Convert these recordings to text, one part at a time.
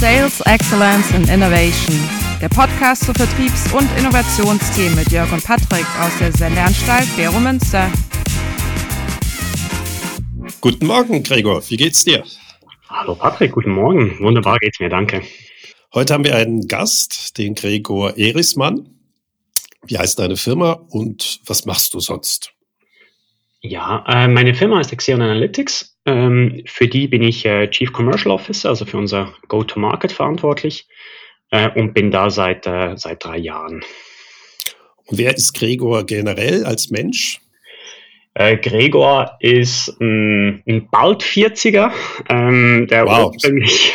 Sales Excellence and Innovation, der Podcast zu Vertriebs- und Innovationsthemen mit Jörg und Patrick aus der Sendeanstalt Vero Münster. Guten Morgen, Gregor. Wie geht's dir? Hallo Patrick, guten Morgen. Wunderbar geht's mir, danke. Heute haben wir einen Gast, den Gregor Erismann. Wie heißt deine Firma und was machst du sonst? Ja, äh, meine Firma ist Axion Analytics. Ähm, für die bin ich äh, Chief Commercial Officer, also für unser Go-to-Market verantwortlich äh, und bin da seit, äh, seit drei Jahren. Und wer ist Gregor generell als Mensch? Äh, Gregor ist ein, ein bald 40er, ähm, der wow. ursprünglich,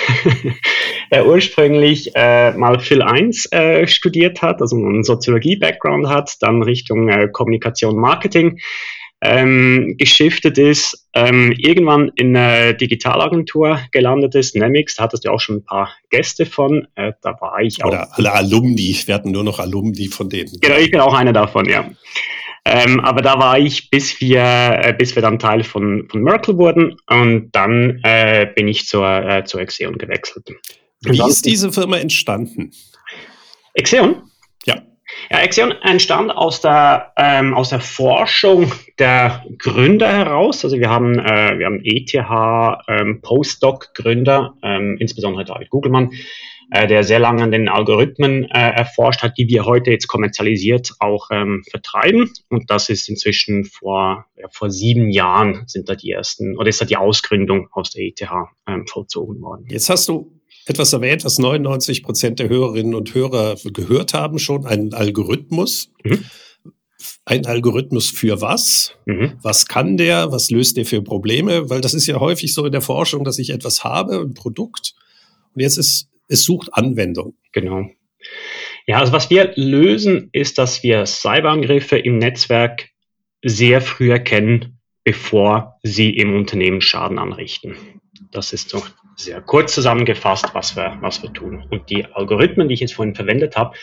der ursprünglich äh, mal Phil 1 äh, studiert hat, also einen Soziologie-Background hat, dann Richtung äh, Kommunikation Marketing ähm, geschiftet ist, ähm, irgendwann in einer Digitalagentur gelandet ist, Nemix, da hattest du auch schon ein paar Gäste von, äh, da war ich auch. Oder alle Alumni, wir hatten nur noch Alumni von denen. Genau, ich bin auch einer davon, ja. Ähm, aber da war ich, bis wir, äh, bis wir dann Teil von, von Merkel wurden und dann äh, bin ich zur, äh, zur Exeon gewechselt. Wie ist diese Firma entstanden? Exeon? Ja, Axion entstand aus der, ähm, aus der Forschung der Gründer heraus. Also wir haben, äh, wir haben ETH ähm, Postdoc-Gründer, ähm, insbesondere David Gugelmann, äh, der sehr lange an den Algorithmen äh, erforscht hat, die wir heute jetzt kommerzialisiert auch ähm, vertreiben. Und das ist inzwischen vor, ja, vor sieben Jahren sind da die ersten, oder ist da die Ausgründung aus der ETH ähm, vollzogen worden. Jetzt hast du etwas erwähnt, was 99 Prozent der Hörerinnen und Hörer gehört haben schon, einen Algorithmus. Mhm. Ein Algorithmus für was? Mhm. Was kann der? Was löst der für Probleme? Weil das ist ja häufig so in der Forschung, dass ich etwas habe, ein Produkt, und jetzt ist, es sucht Anwendung. Genau. Ja, also was wir lösen, ist, dass wir Cyberangriffe im Netzwerk sehr früh erkennen, bevor sie im Unternehmen Schaden anrichten. Das ist so sehr kurz zusammengefasst, was wir, was wir tun. Und die Algorithmen, die ich jetzt vorhin verwendet habe,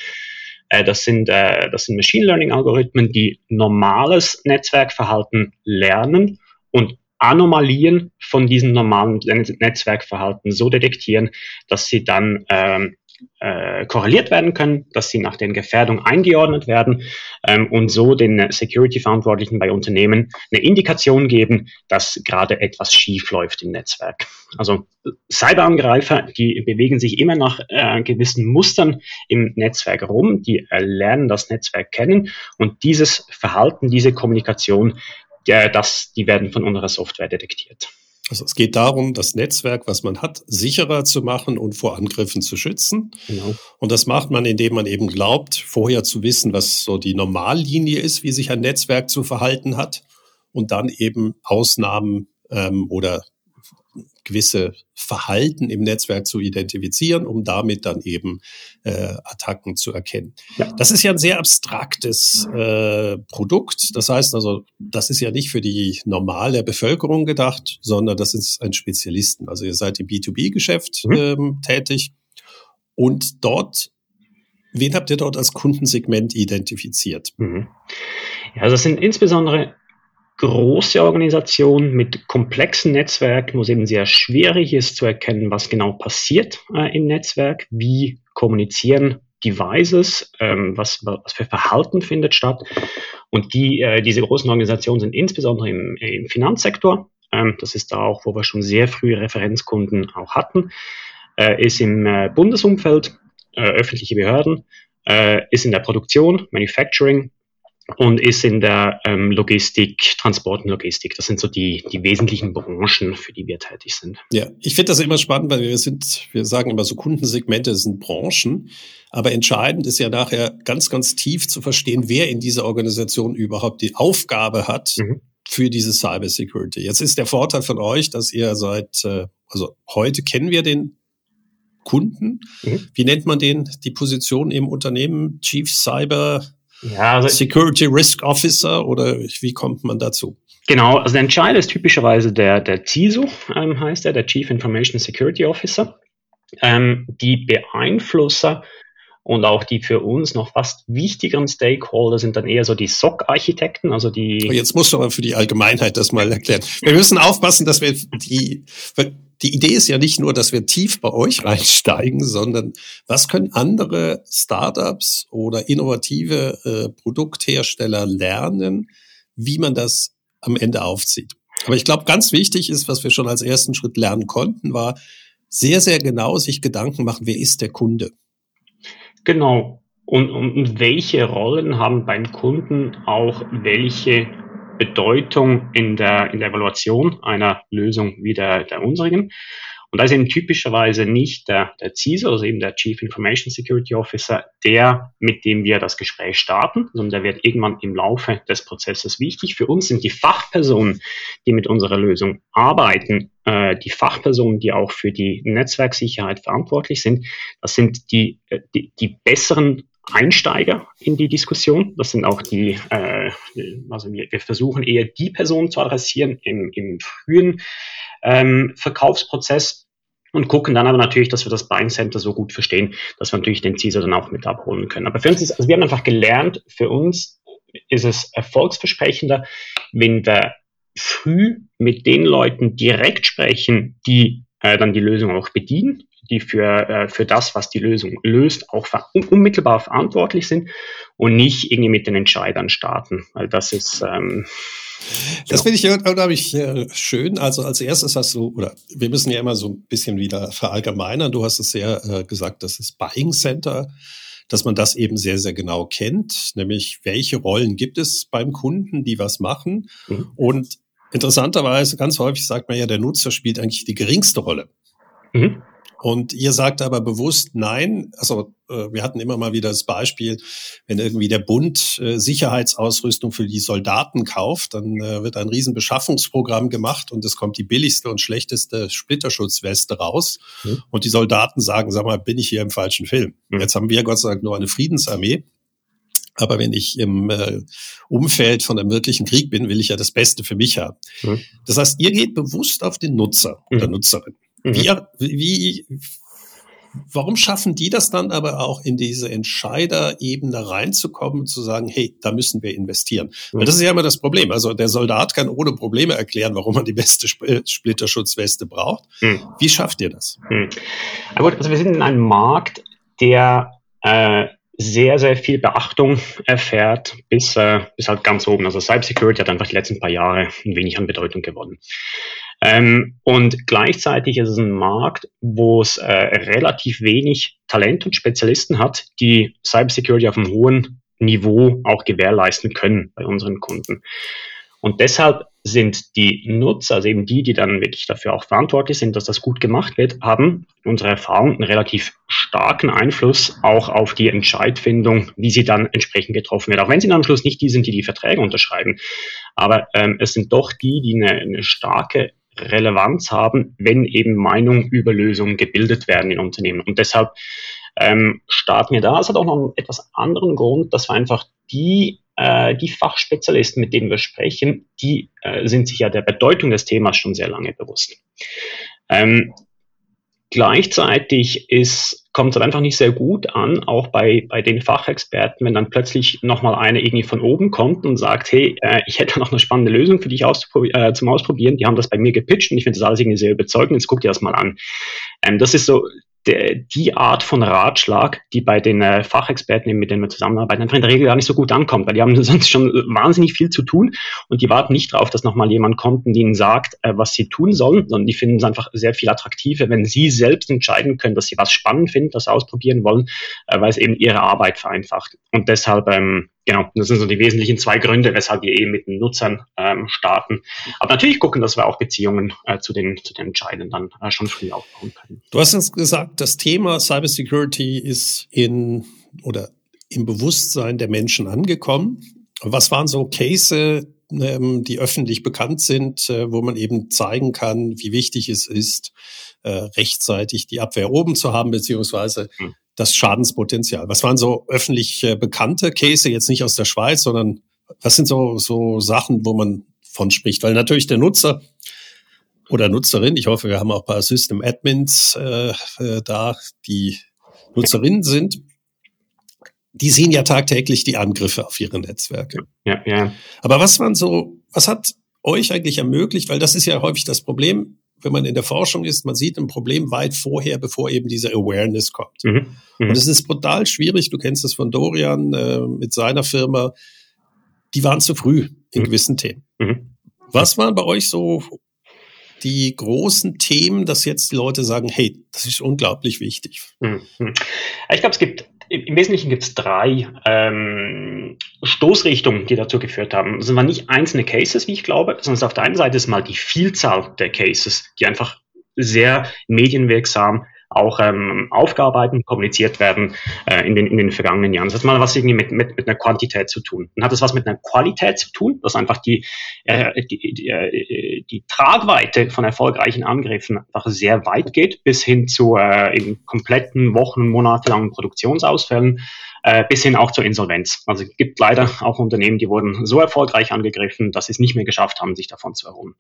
äh, das, sind, äh, das sind Machine Learning Algorithmen, die normales Netzwerkverhalten lernen und Anomalien von diesem normalen Netzwerkverhalten so detektieren, dass sie dann ähm, äh, korreliert werden können, dass sie nach den Gefährdungen eingeordnet werden ähm, und so den Security-Verantwortlichen bei Unternehmen eine Indikation geben, dass gerade etwas schief läuft im Netzwerk. Also Cyberangreifer, die bewegen sich immer nach äh, gewissen Mustern im Netzwerk rum, die äh, lernen das Netzwerk kennen und dieses Verhalten, diese Kommunikation, der, das, die werden von unserer Software detektiert. Also es geht darum, das Netzwerk, was man hat, sicherer zu machen und vor Angriffen zu schützen. Genau. Und das macht man, indem man eben glaubt, vorher zu wissen, was so die Normallinie ist, wie sich ein Netzwerk zu verhalten hat und dann eben Ausnahmen ähm, oder gewisse Verhalten im Netzwerk zu identifizieren, um damit dann eben äh, Attacken zu erkennen. Ja. Das ist ja ein sehr abstraktes äh, Produkt. Das heißt also, das ist ja nicht für die normale Bevölkerung gedacht, sondern das ist ein Spezialisten. Also ihr seid im B2B-Geschäft mhm. ähm, tätig und dort Wen habt ihr dort als Kundensegment identifiziert? Mhm. Ja, das sind insbesondere große Organisation mit komplexen Netzwerken, wo es eben sehr schwierig ist zu erkennen, was genau passiert äh, im Netzwerk, wie kommunizieren Devices, ähm, was, was für Verhalten findet statt. Und die, äh, diese großen Organisationen sind insbesondere im, im Finanzsektor. Ähm, das ist da auch, wo wir schon sehr frühe Referenzkunden auch hatten. Äh, ist im äh, Bundesumfeld, äh, öffentliche Behörden, äh, ist in der Produktion, Manufacturing, und ist in der ähm, Logistik, Transport und Logistik. Das sind so die, die wesentlichen Branchen, für die wir tätig sind. Ja, ich finde das immer spannend, weil wir sind, wir sagen immer so Kundensegmente sind Branchen. Aber entscheidend ist ja nachher ganz, ganz tief zu verstehen, wer in dieser Organisation überhaupt die Aufgabe hat, mhm. für diese Cyber Security. Jetzt ist der Vorteil von euch, dass ihr seit, äh, also heute kennen wir den Kunden. Mhm. Wie nennt man den, die Position im Unternehmen? Chief Cyber ja, also Security Risk Officer oder wie kommt man dazu? Genau, also der Entscheider ist typischerweise der, der CISO, ähm, heißt er, der Chief Information Security Officer. Ähm, die Beeinflusser und auch die für uns noch fast wichtigeren Stakeholder sind dann eher so die SOC-Architekten, also die. Jetzt musst du aber für die Allgemeinheit das mal erklären. Wir müssen aufpassen, dass wir die, die Idee ist ja nicht nur, dass wir tief bei euch reinsteigen, sondern was können andere Startups oder innovative äh, Produkthersteller lernen, wie man das am Ende aufzieht. Aber ich glaube, ganz wichtig ist, was wir schon als ersten Schritt lernen konnten, war sehr, sehr genau sich Gedanken machen, wer ist der Kunde? Genau. Und, und welche Rollen haben beim Kunden auch welche Bedeutung in der, in der Evaluation einer Lösung wie der, der unsrigen? Und da ist eben typischerweise nicht der, der CISO, also eben der Chief Information Security Officer, der, mit dem wir das Gespräch starten, sondern der wird irgendwann im Laufe des Prozesses wichtig. Für uns sind die Fachpersonen, die mit unserer Lösung arbeiten, äh, die Fachpersonen, die auch für die Netzwerksicherheit verantwortlich sind. Das sind die, äh, die, die besseren Einsteiger in die Diskussion. Das sind auch die, äh, also wir, wir versuchen eher die Personen zu adressieren im, im frühen ähm, Verkaufsprozess und gucken dann aber natürlich, dass wir das Buying Center so gut verstehen, dass wir natürlich den CISO dann auch mit abholen können. Aber für uns ist, also wir haben einfach gelernt, für uns ist es erfolgsversprechender, wenn wir früh mit den Leuten direkt sprechen, die äh, dann die Lösung auch bedienen, die für, äh, für das, was die Lösung löst, auch unmittelbar verantwortlich sind und nicht irgendwie mit den Entscheidern starten, weil das ist ähm, das finde ich unheimlich äh, schön. Also als erstes hast du, oder wir müssen ja immer so ein bisschen wieder verallgemeinern. Du hast es sehr äh, gesagt, das ist Buying Center, dass man das eben sehr, sehr genau kennt, nämlich welche Rollen gibt es beim Kunden, die was machen. Mhm. Und interessanterweise, ganz häufig sagt man ja, der Nutzer spielt eigentlich die geringste Rolle. Mhm. Und ihr sagt aber bewusst nein. Also äh, wir hatten immer mal wieder das Beispiel, wenn irgendwie der Bund äh, Sicherheitsausrüstung für die Soldaten kauft, dann äh, wird ein Riesenbeschaffungsprogramm gemacht und es kommt die billigste und schlechteste Splitterschutzweste raus. Mhm. Und die Soldaten sagen, sag mal, bin ich hier im falschen Film? Mhm. Jetzt haben wir Gott sei Dank nur eine Friedensarmee. Aber wenn ich im äh, Umfeld von einem wirklichen Krieg bin, will ich ja das Beste für mich haben. Mhm. Das heißt, ihr geht bewusst auf den Nutzer oder mhm. Nutzerin. Mhm. Wie, wie, warum schaffen die das dann aber auch in diese Entscheiderebene reinzukommen und zu sagen, hey, da müssen wir investieren? Mhm. Weil das ist ja immer das Problem. Also der Soldat kann ohne Probleme erklären, warum man die beste Sp Splitterschutzweste braucht. Mhm. Wie schafft ihr das? Mhm. Also wir sind in einem Markt, der äh, sehr, sehr viel Beachtung erfährt, bis, äh, bis halt ganz oben. Also Cybersecurity hat einfach die letzten paar Jahre ein wenig an Bedeutung gewonnen. Ähm, und gleichzeitig ist es ein Markt, wo es äh, relativ wenig Talent und Spezialisten hat, die Cybersecurity auf einem hohen Niveau auch gewährleisten können bei unseren Kunden. Und deshalb sind die Nutzer, also eben die, die dann wirklich dafür auch verantwortlich sind, dass das gut gemacht wird, haben unsere Erfahrung einen relativ starken Einfluss auch auf die Entscheidfindung, wie sie dann entsprechend getroffen wird. Auch wenn sie dann am Schluss nicht die sind, die die Verträge unterschreiben. Aber ähm, es sind doch die, die eine, eine starke Relevanz haben, wenn eben Meinungen über Lösungen gebildet werden in Unternehmen. Und deshalb ähm, starten wir da. Es hat auch noch einen etwas anderen Grund, dass wir einfach die, äh, die Fachspezialisten, mit denen wir sprechen, die äh, sind sich ja der Bedeutung des Themas schon sehr lange bewusst. Ähm, Gleichzeitig ist, kommt es halt einfach nicht sehr gut an, auch bei, bei den Fachexperten, wenn dann plötzlich nochmal eine irgendwie von oben kommt und sagt, hey, äh, ich hätte noch eine spannende Lösung für dich äh, zum Ausprobieren. Die haben das bei mir gepitcht und ich finde das alles irgendwie sehr überzeugend. Jetzt guck dir das mal an. Ähm, das ist so der, die Art von Ratschlag, die bei den äh, Fachexperten, mit denen wir zusammenarbeiten, einfach in der Regel gar nicht so gut ankommt, weil die haben sonst schon wahnsinnig viel zu tun und die warten nicht darauf, dass nochmal jemand kommt und ihnen sagt, äh, was sie tun sollen, sondern die finden es einfach sehr viel attraktiver, wenn sie selbst entscheiden können, dass sie was spannend finden, das ausprobieren wollen, äh, weil es eben ihre Arbeit vereinfacht. Und deshalb ähm, genau, das sind so die wesentlichen zwei Gründe, weshalb wir eben mit den Nutzern ähm, starten. Aber natürlich gucken, dass wir auch Beziehungen äh, zu, den, zu den Entscheidern dann äh, schon früh aufbauen können. Du hast uns gesagt, das Thema Cybersecurity ist in oder im Bewusstsein der Menschen angekommen. Was waren so Case, ähm, die öffentlich bekannt sind, äh, wo man eben zeigen kann, wie wichtig es ist, äh, rechtzeitig die Abwehr oben zu haben, beziehungsweise hm das Schadenspotenzial. Was waren so öffentlich äh, bekannte Case, jetzt nicht aus der Schweiz, sondern was sind so, so Sachen, wo man von spricht? Weil natürlich der Nutzer oder Nutzerin, ich hoffe, wir haben auch ein paar System Admins äh, äh, da, die Nutzerinnen sind, die sehen ja tagtäglich die Angriffe auf ihre Netzwerke. Ja, ja. Aber was waren so, was hat euch eigentlich ermöglicht, weil das ist ja häufig das Problem, wenn man in der Forschung ist, man sieht ein Problem weit vorher, bevor eben diese Awareness kommt. Mhm. Mhm. Und es ist brutal schwierig, du kennst das von Dorian äh, mit seiner Firma, die waren zu früh in mhm. gewissen Themen. Mhm. Was waren bei euch so die großen Themen, dass jetzt die Leute sagen, hey, das ist unglaublich wichtig? Mhm. Ich glaube, es gibt im Wesentlichen gibt es drei ähm, Stoßrichtungen, die dazu geführt haben. Es waren nicht einzelne Cases, wie ich glaube, sondern auf der einen Seite ist mal die Vielzahl der Cases, die einfach sehr medienwirksam auch ähm, aufgearbeitet, kommuniziert werden äh, in, den, in den vergangenen Jahren. Das hat mal was irgendwie mit, mit, mit einer Quantität zu tun. Dann hat es was mit einer Qualität zu tun, dass einfach die, äh, die, die, äh, die Tragweite von erfolgreichen Angriffen einfach sehr weit geht, bis hin zu äh, in kompletten Wochen, monatelangen Produktionsausfällen äh, bis hin auch zur Insolvenz. Also es gibt leider auch Unternehmen, die wurden so erfolgreich angegriffen, dass sie es nicht mehr geschafft haben, sich davon zu erholen.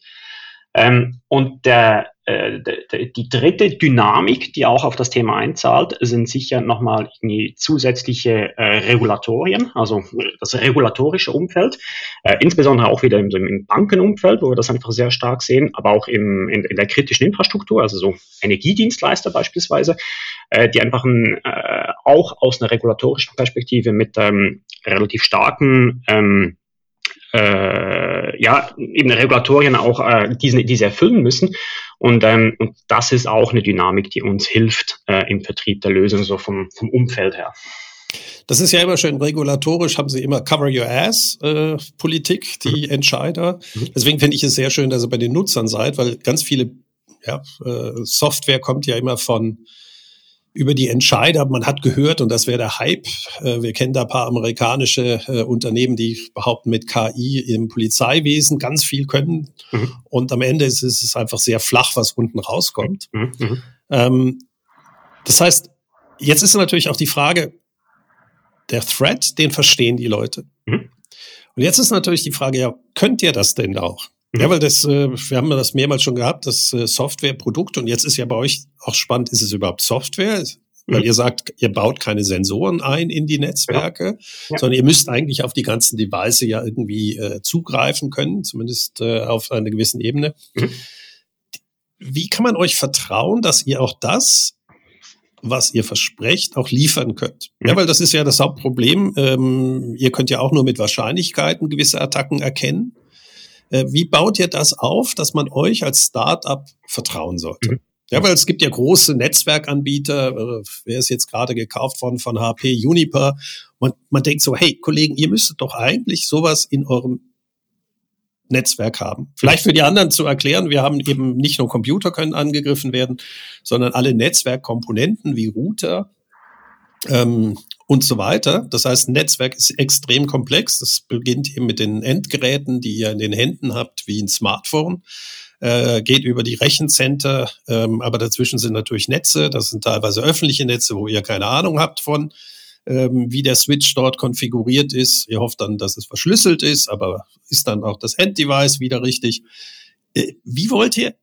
Ähm, und der, äh, der, die dritte Dynamik, die auch auf das Thema einzahlt, sind sicher nochmal die zusätzliche äh, Regulatorien, also das regulatorische Umfeld, äh, insbesondere auch wieder im, im, Bankenumfeld, wo wir das einfach sehr stark sehen, aber auch im, in, in der kritischen Infrastruktur, also so Energiedienstleister beispielsweise, äh, die einfach ein, äh, auch aus einer regulatorischen Perspektive mit ähm, relativ starken ähm, äh, ja, eben Regulatorien auch äh, diese, diese erfüllen müssen. Und, ähm, und das ist auch eine Dynamik, die uns hilft äh, im Vertrieb der Lösung, so vom, vom Umfeld her. Das ist ja immer schön regulatorisch, haben sie immer Cover Your Ass äh, Politik, die mhm. Entscheider. Mhm. Deswegen finde ich es sehr schön, dass ihr bei den Nutzern seid, weil ganz viele ja, äh, Software kommt ja immer von über die Entscheider. Man hat gehört, und das wäre der Hype. Äh, wir kennen da ein paar amerikanische äh, Unternehmen, die behaupten, mit KI im Polizeiwesen ganz viel können. Mhm. Und am Ende ist es einfach sehr flach, was unten rauskommt. Mhm. mhm. Ähm, das heißt, jetzt ist natürlich auch die Frage, der Threat, den verstehen die Leute. Mhm. Und jetzt ist natürlich die Frage, ja, könnt ihr das denn auch? Ja, weil das, äh, wir haben das mehrmals schon gehabt, das äh, Softwareprodukt. Und jetzt ist ja bei euch auch spannend, ist es überhaupt Software? Weil mhm. ihr sagt, ihr baut keine Sensoren ein in die Netzwerke, ja. sondern ihr müsst eigentlich auf die ganzen Devices ja irgendwie äh, zugreifen können, zumindest äh, auf einer gewissen Ebene. Mhm. Wie kann man euch vertrauen, dass ihr auch das, was ihr versprecht, auch liefern könnt? Mhm. Ja, weil das ist ja das Hauptproblem. Ähm, ihr könnt ja auch nur mit Wahrscheinlichkeiten gewisse Attacken erkennen. Äh, wie baut ihr das auf, dass man euch als Startup vertrauen sollte? Mhm. Ja, weil es gibt ja große Netzwerkanbieter, äh, wer ist jetzt gerade gekauft worden von HP, Juniper. Und man denkt so, hey Kollegen, ihr müsstet doch eigentlich sowas in eurem Netzwerk haben. Vielleicht für die anderen zu erklären, wir haben eben nicht nur Computer können angegriffen werden, sondern alle Netzwerkkomponenten wie Router, ähm, und so weiter. Das heißt, ein Netzwerk ist extrem komplex. Das beginnt eben mit den Endgeräten, die ihr in den Händen habt, wie ein Smartphone. Äh, geht über die Rechencenter, ähm, aber dazwischen sind natürlich Netze. Das sind teilweise öffentliche Netze, wo ihr keine Ahnung habt von, ähm, wie der Switch dort konfiguriert ist. Ihr hofft dann, dass es verschlüsselt ist, aber ist dann auch das Enddevice wieder richtig. Äh, wie wollt ihr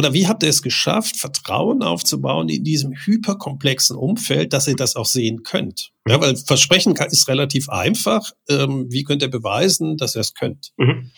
oder wie habt ihr es geschafft, Vertrauen aufzubauen in diesem hyperkomplexen Umfeld, dass ihr das auch sehen könnt? Ja, weil Versprechen ist relativ einfach. Ähm, wie könnt ihr beweisen, dass ihr es könnt? Mhm.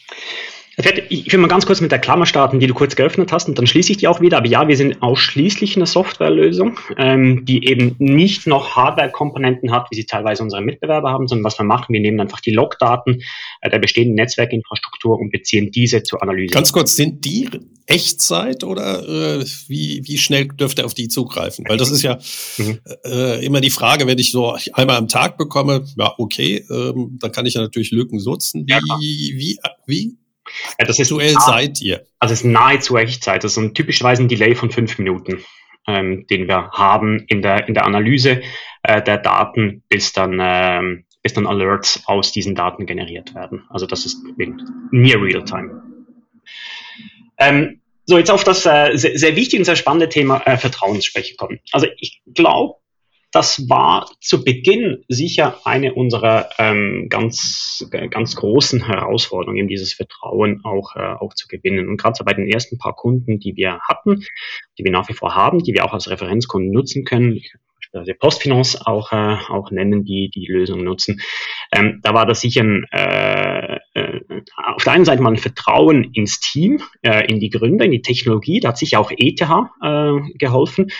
Ich will mal ganz kurz mit der Klammer starten, die du kurz geöffnet hast, und dann schließe ich die auch wieder. Aber ja, wir sind ausschließlich eine Softwarelösung, ähm, die eben nicht noch Hardware-Komponenten hat, wie sie teilweise unsere Mitbewerber haben, sondern was wir machen, wir nehmen einfach die Logdaten äh, der bestehenden Netzwerkinfrastruktur und beziehen diese zur Analyse. Ganz kurz, sind die Echtzeit oder äh, wie, wie schnell dürft ihr auf die zugreifen? Weil das ist ja mhm. äh, immer die Frage, wenn ich so einmal am Tag bekomme, ja, okay, ähm, dann kann ich ja natürlich Lücken nutzen. Wie, ja, wie, wie ja, das ist aktuell seid ihr? Also es ist nahezu Echtzeit. Das ist ein typischerweise ein Delay von fünf Minuten, ähm, den wir haben in der, in der Analyse äh, der Daten, bis dann, ähm, bis dann Alerts aus diesen Daten generiert werden. Also das ist near real time. Ähm, so, jetzt auf das äh, sehr, sehr wichtige und sehr spannende Thema äh, Vertrauen sprechen kommen. Also ich glaube, das war zu Beginn sicher eine unserer ähm, ganz, ganz großen Herausforderungen, eben dieses Vertrauen auch, äh, auch zu gewinnen. Und gerade so bei den ersten paar Kunden, die wir hatten, die wir nach wie vor haben, die wir auch als Referenzkunden nutzen können, also Postfinance auch, äh, auch nennen, die die Lösung nutzen. Ähm, da war das sicher ein, äh, äh auf der einen Seite mal ein Vertrauen ins Team, äh, in die Gründer, in die Technologie. Da hat sich auch ETH äh, geholfen.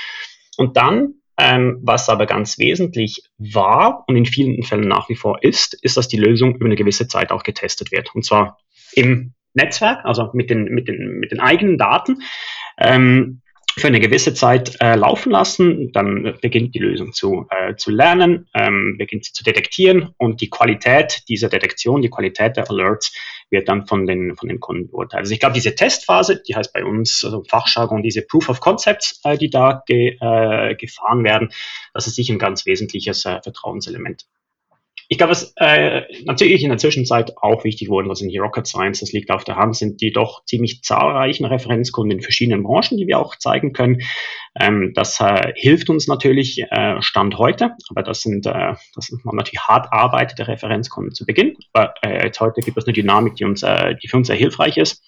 Und dann, ähm, was aber ganz wesentlich war und in vielen Fällen nach wie vor ist, ist, dass die Lösung über eine gewisse Zeit auch getestet wird. Und zwar im Netzwerk, also mit den, mit den, mit den eigenen Daten. Ähm, für eine gewisse Zeit äh, laufen lassen, dann beginnt die Lösung zu, äh, zu lernen, ähm, beginnt sie zu detektieren und die Qualität dieser Detektion, die Qualität der Alerts wird dann von den, von den Kunden beurteilt. Also ich glaube, diese Testphase, die heißt bei uns also Fachjargon, diese Proof of Concepts, äh, die da ge, äh, gefahren werden, das ist sicher ein ganz wesentliches äh, Vertrauenselement. Ich glaube, was äh, natürlich in der Zwischenzeit auch wichtig wurde, was in die Rocket Science, das liegt auf der Hand, sind die doch ziemlich zahlreichen Referenzkunden in verschiedenen Branchen, die wir auch zeigen können. Ähm, das äh, hilft uns natürlich äh, Stand heute, aber das sind, äh, das sind natürlich hart arbeitete Referenzkunden zu Beginn. Aber äh, jetzt heute gibt es eine Dynamik, die uns, äh, die für uns sehr hilfreich ist.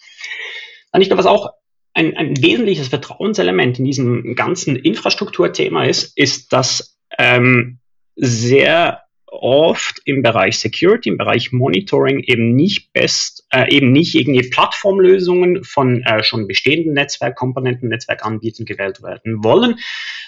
Und ich glaube, was auch ein, ein wesentliches Vertrauenselement in diesem ganzen Infrastrukturthema ist, ist, dass ähm, sehr oft im Bereich Security, im Bereich Monitoring eben nicht best, äh, eben nicht irgendwie Plattformlösungen von äh, schon bestehenden Netzwerkkomponenten, Netzwerkanbietern gewählt werden wollen,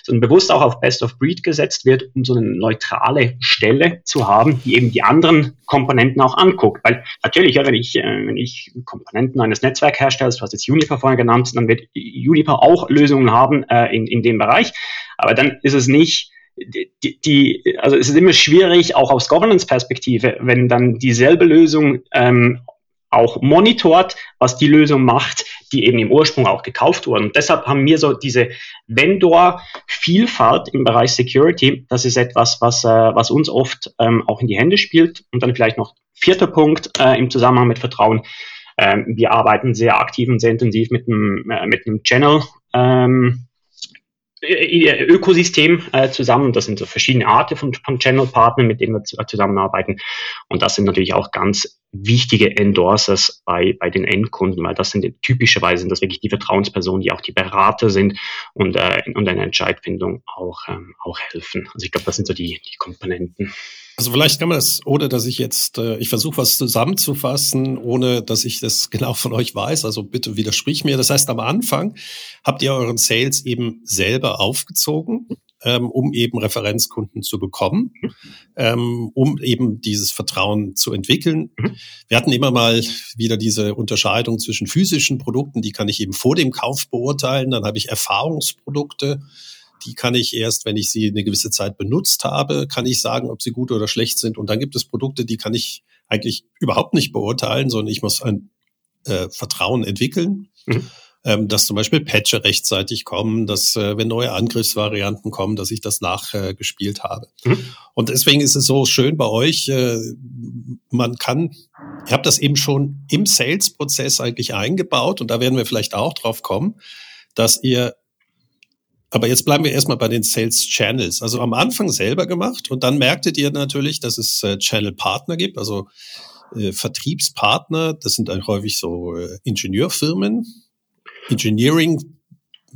sondern bewusst auch auf Best of Breed gesetzt wird, um so eine neutrale Stelle zu haben, die eben die anderen Komponenten auch anguckt. Weil natürlich, ja, wenn ich, äh, wenn ich Komponenten eines Netzwerkherstellers, du hast jetzt Juniper vorher genannt, dann wird Juniper auch Lösungen haben äh, in, in dem Bereich. Aber dann ist es nicht die, die, also es ist immer schwierig, auch aus Governance-Perspektive, wenn dann dieselbe Lösung ähm, auch monitort, was die Lösung macht, die eben im Ursprung auch gekauft wurden. Und deshalb haben wir so diese Vendor-Vielfalt im Bereich Security. Das ist etwas, was, äh, was uns oft ähm, auch in die Hände spielt. Und dann vielleicht noch vierter Punkt äh, im Zusammenhang mit Vertrauen. Ähm, wir arbeiten sehr aktiv und sehr intensiv mit einem, äh, mit einem Channel. Ähm, äh, Ökosystem äh, zusammen. Das sind so verschiedene Arten von, von Channel-Partnern, mit denen wir zu, zusammenarbeiten. Und das sind natürlich auch ganz wichtige Endorsers bei, bei den Endkunden, weil das sind typischerweise sind das wirklich die Vertrauenspersonen, die auch die Berater sind und, äh, und eine Entscheidfindung auch, ähm, auch helfen. Also ich glaube, das sind so die, die Komponenten. Also vielleicht kann man das, ohne dass ich jetzt, äh, ich versuche was zusammenzufassen, ohne dass ich das genau von euch weiß. Also bitte widersprich mir. Das heißt, am Anfang habt ihr euren Sales eben selber aufgezogen, ähm, um eben Referenzkunden zu bekommen, ähm, um eben dieses Vertrauen zu entwickeln. Mhm. Wir hatten immer mal wieder diese Unterscheidung zwischen physischen Produkten, die kann ich eben vor dem Kauf beurteilen. Dann habe ich Erfahrungsprodukte die kann ich erst, wenn ich sie eine gewisse Zeit benutzt habe, kann ich sagen, ob sie gut oder schlecht sind. Und dann gibt es Produkte, die kann ich eigentlich überhaupt nicht beurteilen, sondern ich muss ein äh, Vertrauen entwickeln. Mhm. Ähm, dass zum Beispiel Patche rechtzeitig kommen, dass äh, wenn neue Angriffsvarianten kommen, dass ich das nachgespielt äh, habe. Mhm. Und deswegen ist es so schön bei euch, äh, man kann, ihr habt das eben schon im Sales-Prozess eigentlich eingebaut und da werden wir vielleicht auch drauf kommen, dass ihr aber jetzt bleiben wir erstmal bei den Sales Channels. Also am Anfang selber gemacht und dann merktet ihr natürlich, dass es äh, Channel Partner gibt, also äh, Vertriebspartner. Das sind dann häufig so äh, Ingenieurfirmen, Engineering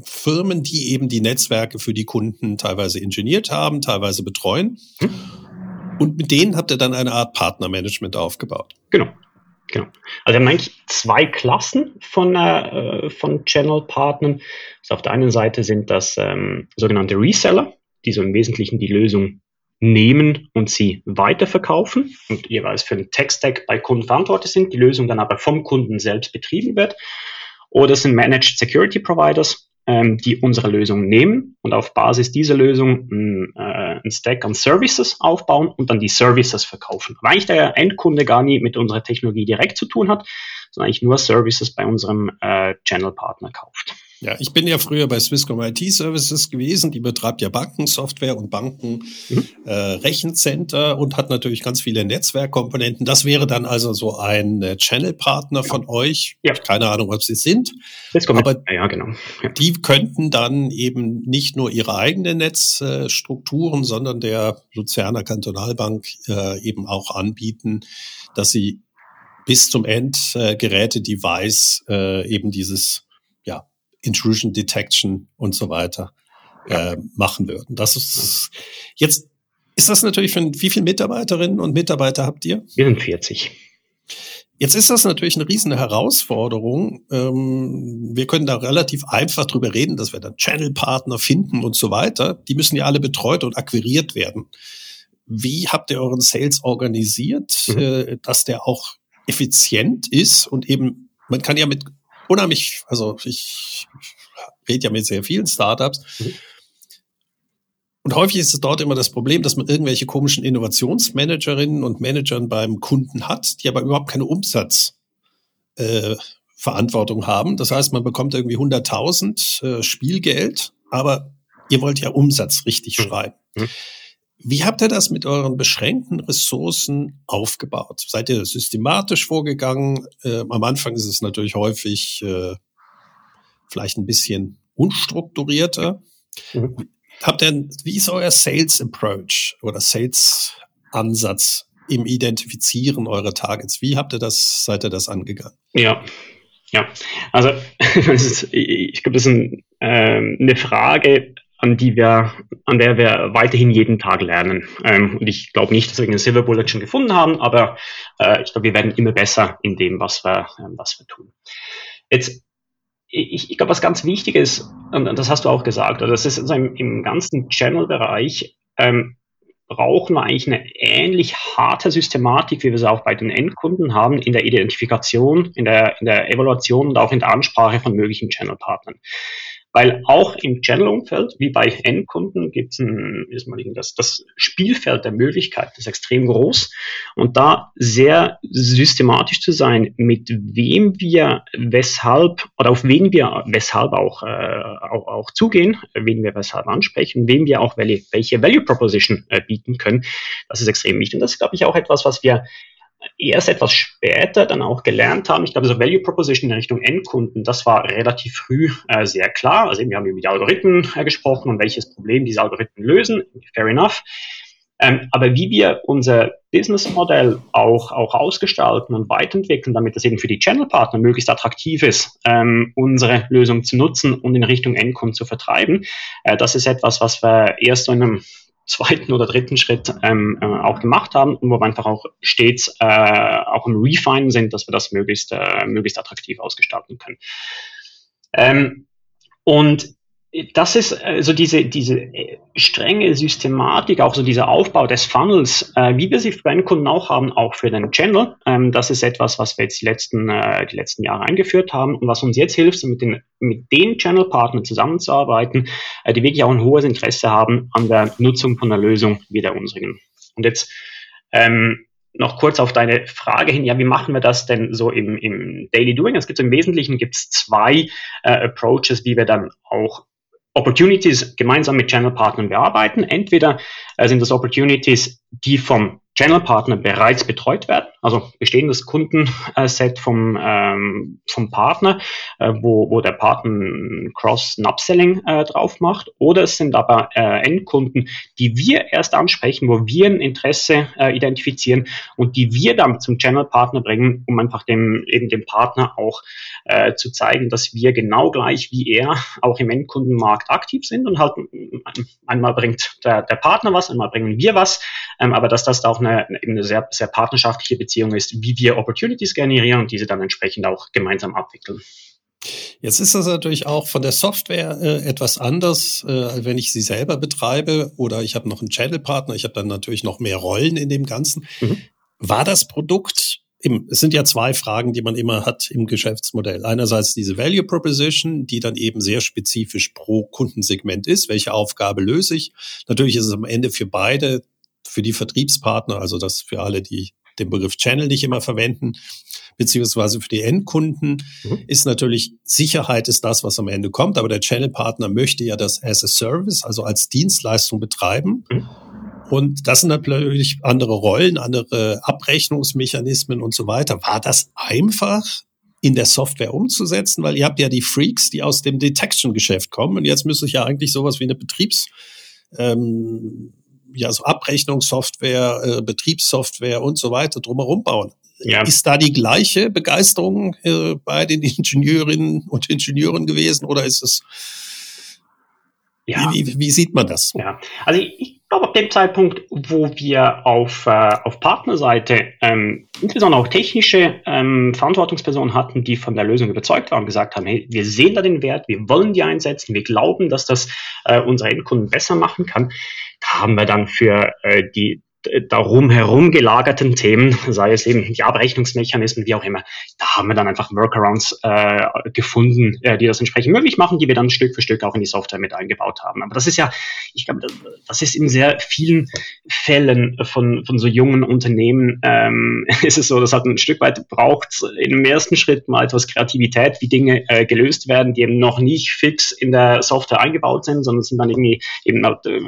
Firmen, die eben die Netzwerke für die Kunden teilweise ingeniert haben, teilweise betreuen. Und mit denen habt ihr dann eine Art Partnermanagement aufgebaut. Genau. Genau. Also wir haben eigentlich zwei Klassen von, äh, von Channel-Partnern. Also auf der einen Seite sind das ähm, sogenannte Reseller, die so im Wesentlichen die Lösung nehmen und sie weiterverkaufen und jeweils für den Tech-Stack bei Kunden verantwortlich sind, die Lösung dann aber vom Kunden selbst betrieben wird. Oder es sind Managed Security Providers, ähm, die unsere Lösung nehmen und auf Basis dieser Lösung ein, äh, ein Stack an Services aufbauen und dann die Services verkaufen. Weil eigentlich der Endkunde gar nie mit unserer Technologie direkt zu tun hat, sondern eigentlich nur Services bei unserem äh, Channel-Partner kauft. Ja, ich bin ja früher bei Swisscom IT Services gewesen, die betreibt ja Bankensoftware und Banken mhm. äh, Rechencenter und hat natürlich ganz viele Netzwerkkomponenten. Das wäre dann also so ein äh, Channel-Partner ja. von euch. Ja. Keine Ahnung, ob sie sind. Swisscom aber ja, genau. Ja. die könnten dann eben nicht nur ihre eigenen Netzstrukturen, sondern der Luzerner Kantonalbank äh, eben auch anbieten, dass sie bis zum Endgeräte-Device äh, eben dieses Intrusion Detection und so weiter äh, machen würden. Das ist jetzt ist das natürlich für wie viele Mitarbeiterinnen und Mitarbeiter habt ihr? Wir sind 40. Jetzt ist das natürlich eine riesen Herausforderung. Ähm, wir können da relativ einfach drüber reden, dass wir dann Channel-Partner finden und so weiter. Die müssen ja alle betreut und akquiriert werden. Wie habt ihr euren Sales organisiert, mhm. Äh, dass der auch effizient ist und eben, man kann ja mit unheimlich, also ich rede ja mit sehr vielen Startups, mhm. Und häufig ist es dort immer das Problem, dass man irgendwelche komischen Innovationsmanagerinnen und Managern beim Kunden hat, die aber überhaupt keine Umsatzverantwortung äh, haben. Das heißt, man bekommt irgendwie 100.000 äh, Spielgeld, aber ihr wollt ja Umsatz richtig mhm. schreiben. Mhm. Wie habt ihr das mit euren beschränkten Ressourcen aufgebaut? Seid ihr systematisch vorgegangen? Äh, am Anfang ist es natürlich häufig äh, vielleicht ein bisschen unstrukturierter. Mhm habt ihr, wie ist euer Sales Approach oder Sales Ansatz im Identifizieren eurer Targets? Wie habt ihr das, seid ihr das angegangen? Ja, ja. Also, ich glaube, das ist ein, äh, eine Frage, an die wir, an der wir weiterhin jeden Tag lernen. Ähm, und ich glaube nicht, dass wir eine Silver Bullet schon gefunden haben, aber äh, ich glaube, wir werden immer besser in dem, was wir, äh, was wir tun. Jetzt ich, ich glaube, was ganz wichtig ist, und das hast du auch gesagt, also das ist also im, im ganzen Channel-Bereich, ähm, brauchen wir eigentlich eine ähnlich harte Systematik, wie wir sie auch bei den Endkunden haben, in der Identifikation, in der, in der Evaluation und auch in der Ansprache von möglichen Channel-Partnern. Weil auch im Channel-Umfeld, wie bei Endkunden, gibt es das, das Spielfeld der Möglichkeiten ist extrem groß. Und da sehr systematisch zu sein, mit wem wir weshalb oder auf wen wir weshalb auch, äh, auch, auch zugehen, wen wir weshalb ansprechen, wem wir auch welche, welche Value Proposition äh, bieten können, das ist extrem wichtig. Und das ist, glaube ich, auch etwas, was wir erst etwas später dann auch gelernt haben. Ich glaube, so Value Proposition in Richtung Endkunden, das war relativ früh äh, sehr klar. Also wir haben über die Algorithmen äh, gesprochen und welches Problem diese Algorithmen lösen. Fair enough. Ähm, aber wie wir unser Businessmodell auch, auch ausgestalten und weiterentwickeln, damit das eben für die Channel-Partner möglichst attraktiv ist, ähm, unsere Lösung zu nutzen und in Richtung Endkunden zu vertreiben, äh, das ist etwas, was wir erst so in einem zweiten oder dritten Schritt ähm, äh, auch gemacht haben und wo wir einfach auch stets äh, auch im Refine sind, dass wir das möglichst, äh, möglichst attraktiv ausgestalten können. Ähm, und das ist also diese, diese äh, strenge Systematik, auch so dieser Aufbau des Funnels, äh, wie wir sie für den Kunden auch haben, auch für den Channel. Ähm, das ist etwas, was wir jetzt die letzten, äh, die letzten Jahre eingeführt haben und was uns jetzt hilft, mit den, mit den Channel-Partnern zusammenzuarbeiten, äh, die wirklich auch ein hohes Interesse haben an der Nutzung von einer Lösung wie der unsrigen. Und jetzt ähm, noch kurz auf deine Frage hin, ja, wie machen wir das denn so im, im Daily Doing? Es gibt im Wesentlichen gibt's zwei äh, Approaches, wie wir dann auch Opportunities gemeinsam mit Channel-Partnern bearbeiten. Entweder äh, sind das Opportunities, die vom Channel-Partner bereits betreut werden, also bestehendes Kundenset vom, ähm, vom Partner, äh, wo, wo der Partner Cross-Upselling äh, drauf macht. Oder es sind aber äh, Endkunden, die wir erst ansprechen, wo wir ein Interesse äh, identifizieren und die wir dann zum Channel-Partner bringen, um einfach dem, eben dem Partner auch äh, zu zeigen, dass wir genau gleich wie er auch im Endkundenmarkt aktiv sind und halt einmal bringt der, der Partner was, einmal bringen wir was, ähm, aber dass das da auch eine eine, sehr, sehr partnerschaftliche Beziehung ist, wie wir Opportunities generieren und diese dann entsprechend auch gemeinsam abwickeln. Jetzt ist das natürlich auch von der Software äh, etwas anders, äh, wenn ich sie selber betreibe oder ich habe noch einen Channel-Partner, ich habe dann natürlich noch mehr Rollen in dem Ganzen. Mhm. War das Produkt, im, es sind ja zwei Fragen, die man immer hat im Geschäftsmodell. Einerseits diese Value Proposition, die dann eben sehr spezifisch pro Kundensegment ist. Welche Aufgabe löse ich? Natürlich ist es am Ende für beide für die Vertriebspartner, also das für alle, die den Begriff Channel nicht immer verwenden, beziehungsweise für die Endkunden mhm. ist natürlich Sicherheit ist das, was am Ende kommt, aber der Channel-Partner möchte ja das as a Service, also als Dienstleistung betreiben. Mhm. Und das sind natürlich andere Rollen, andere Abrechnungsmechanismen und so weiter. War das einfach in der Software umzusetzen? Weil ihr habt ja die Freaks, die aus dem Detection-Geschäft kommen und jetzt müsste ich ja eigentlich sowas wie eine Betriebs, ähm, ja, so Abrechnungssoftware, äh, Betriebssoftware und so weiter drumherum bauen. Ja. Ist da die gleiche Begeisterung äh, bei den Ingenieurinnen und Ingenieuren gewesen oder ist es, ja. wie, wie, sieht man das? Ja, also ich, glaube, ab dem Zeitpunkt, wo wir auf, äh, auf Partnerseite ähm, insbesondere auch technische ähm, Verantwortungspersonen hatten, die von der Lösung überzeugt waren und gesagt haben, hey, wir sehen da den Wert, wir wollen die einsetzen, wir glauben, dass das äh, unsere Endkunden besser machen kann, da haben wir dann für äh, die darum herum gelagerten Themen, sei es eben die Abrechnungsmechanismen, wie auch immer, da haben wir dann einfach Workarounds äh, gefunden, äh, die das entsprechend möglich machen, die wir dann Stück für Stück auch in die Software mit eingebaut haben. Aber das ist ja, ich glaube, das ist in sehr vielen Fällen von, von so jungen Unternehmen, ähm, ist es so, dass halt ein Stück weit braucht im ersten Schritt mal etwas Kreativität, wie Dinge äh, gelöst werden, die eben noch nicht fix in der Software eingebaut sind, sondern sind dann irgendwie eben halt, äh,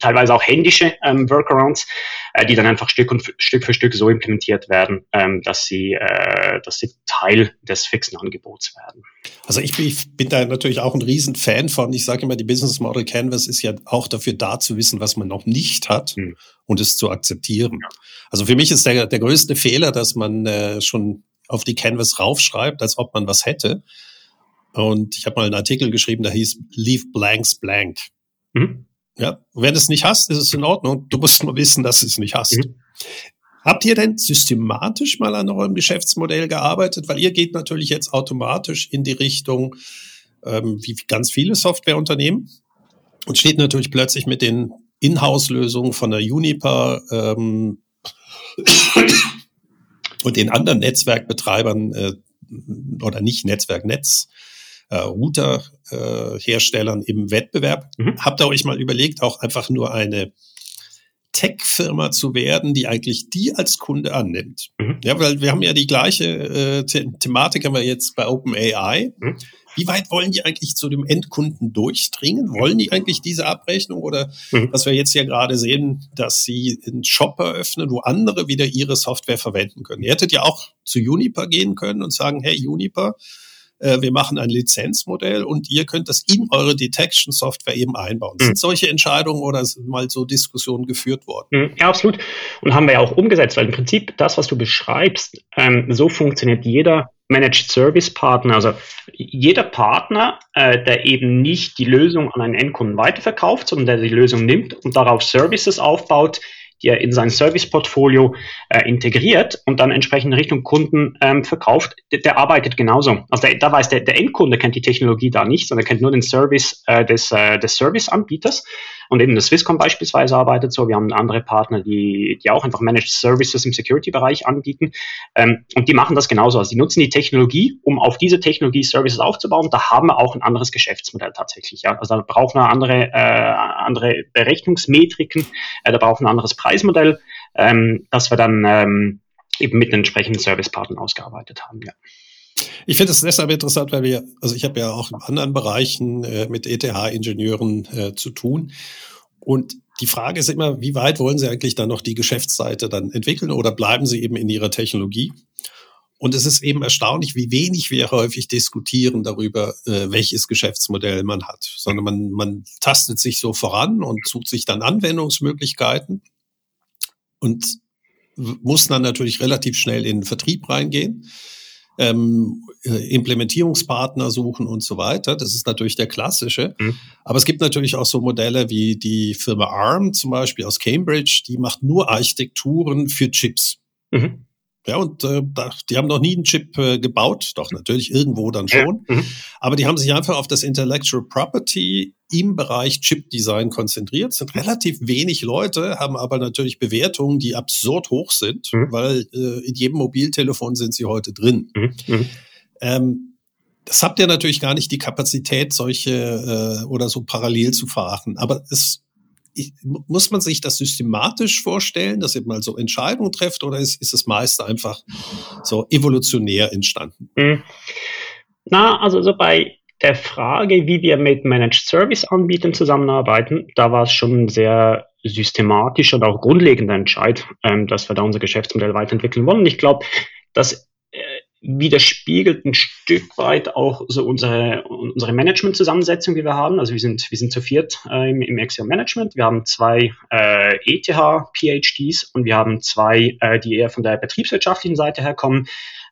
teilweise auch händische ähm, Workarounds äh, die dann einfach Stück, und, Stück für Stück so implementiert werden, ähm, dass, sie, äh, dass sie Teil des fixen Angebots werden. Also ich, ich bin da natürlich auch ein Riesenfan von. Ich sage immer, die Business Model Canvas ist ja auch dafür da zu wissen, was man noch nicht hat hm. und es zu akzeptieren. Ja. Also für mich ist der, der größte Fehler, dass man äh, schon auf die Canvas raufschreibt, als ob man was hätte. Und ich habe mal einen Artikel geschrieben, der hieß Leave Blanks Blank. Mhm. Ja, wenn du es nicht hast, ist es in Ordnung. Du musst nur wissen, dass du es nicht hast. Mhm. Habt ihr denn systematisch mal an eurem Geschäftsmodell gearbeitet? Weil ihr geht natürlich jetzt automatisch in die Richtung, ähm, wie ganz viele Softwareunternehmen und steht natürlich plötzlich mit den Inhouse-Lösungen von der Juniper ähm, und den anderen Netzwerkbetreibern äh, oder nicht Netzwerknetz äh, Router-Herstellern äh, im Wettbewerb. Mhm. Habt ihr euch mal überlegt, auch einfach nur eine Tech-Firma zu werden, die eigentlich die als Kunde annimmt. Mhm. Ja, weil wir haben ja die gleiche äh, The Thematik haben wir jetzt bei OpenAI. Mhm. Wie weit wollen die eigentlich zu dem Endkunden durchdringen? Wollen die eigentlich diese Abrechnung oder mhm. was wir jetzt ja gerade sehen, dass sie einen Shop eröffnen, wo andere wieder ihre Software verwenden können? Ihr hättet ja auch zu Juniper gehen können und sagen, hey Juniper, äh, wir machen ein Lizenzmodell und ihr könnt das in eure Detection-Software eben einbauen. Mhm. Sind solche Entscheidungen oder mal so Diskussionen geführt worden? Mhm. Ja, absolut. Und haben wir ja auch umgesetzt, weil im Prinzip das, was du beschreibst, ähm, so funktioniert jeder Managed Service Partner, also jeder Partner, äh, der eben nicht die Lösung an einen Endkunden weiterverkauft, sondern der die Lösung nimmt und darauf Services aufbaut, die er in sein Serviceportfolio äh, integriert und dann entsprechend Richtung Kunden ähm, verkauft, der, der, arbeitet genauso. Also der, da weiß der, der Endkunde kennt die Technologie da nicht, sondern kennt nur den Service äh, des, äh, des Serviceanbieters. Und eben das Swisscom beispielsweise arbeitet so. Wir haben andere Partner, die, die auch einfach Managed Services im Security-Bereich anbieten. Ähm, und die machen das genauso. Also die nutzen die Technologie, um auf diese Technologie Services aufzubauen. Da haben wir auch ein anderes Geschäftsmodell tatsächlich. Ja. Also da brauchen wir andere, äh, andere Berechnungsmetriken, äh, da brauchen wir ein anderes Preismodell, ähm, das wir dann ähm, eben mit den entsprechenden Servicepartnern ausgearbeitet haben. Ja. Ich finde es deshalb interessant, weil wir, also ich habe ja auch in anderen Bereichen äh, mit ETH-Ingenieuren äh, zu tun. Und die Frage ist immer, wie weit wollen Sie eigentlich dann noch die Geschäftsseite dann entwickeln oder bleiben Sie eben in Ihrer Technologie? Und es ist eben erstaunlich, wie wenig wir häufig diskutieren darüber, äh, welches Geschäftsmodell man hat, sondern man, man tastet sich so voran und sucht sich dann Anwendungsmöglichkeiten und muss dann natürlich relativ schnell in den Vertrieb reingehen ähm, äh, Implementierungspartner suchen und so weiter. Das ist natürlich der klassische. Mhm. Aber es gibt natürlich auch so Modelle wie die Firma ARM zum Beispiel aus Cambridge, die macht nur Architekturen für Chips. Mhm. Ja, und äh, die haben noch nie einen Chip äh, gebaut, doch natürlich irgendwo dann schon. Ja. Mhm. Aber die haben sich einfach auf das Intellectual Property im Bereich Chip-Design konzentriert. Es sind relativ wenig Leute, haben aber natürlich Bewertungen, die absurd hoch sind, mhm. weil äh, in jedem Mobiltelefon sind sie heute drin. Mhm. Ähm, das habt ihr natürlich gar nicht die Kapazität, solche äh, oder so parallel zu fahren. Aber es muss man sich das systematisch vorstellen, dass ihr mal so Entscheidungen trefft oder ist, ist es meist einfach so evolutionär entstanden? Mhm. Na, also so bei der Frage, wie wir mit Managed Service Anbietern zusammenarbeiten, da war es schon sehr systematisch und auch grundlegender Entscheid, ähm, dass wir da unser Geschäftsmodell weiterentwickeln wollen. Ich glaube, das widerspiegelt ein Stück weit auch so unsere, unsere Management-Zusammensetzung, die wir haben. Also wir sind, wir sind zu viert äh, im, im Axiom Management. Wir haben zwei äh, ETH-PhDs und wir haben zwei, äh, die eher von der betriebswirtschaftlichen Seite herkommen.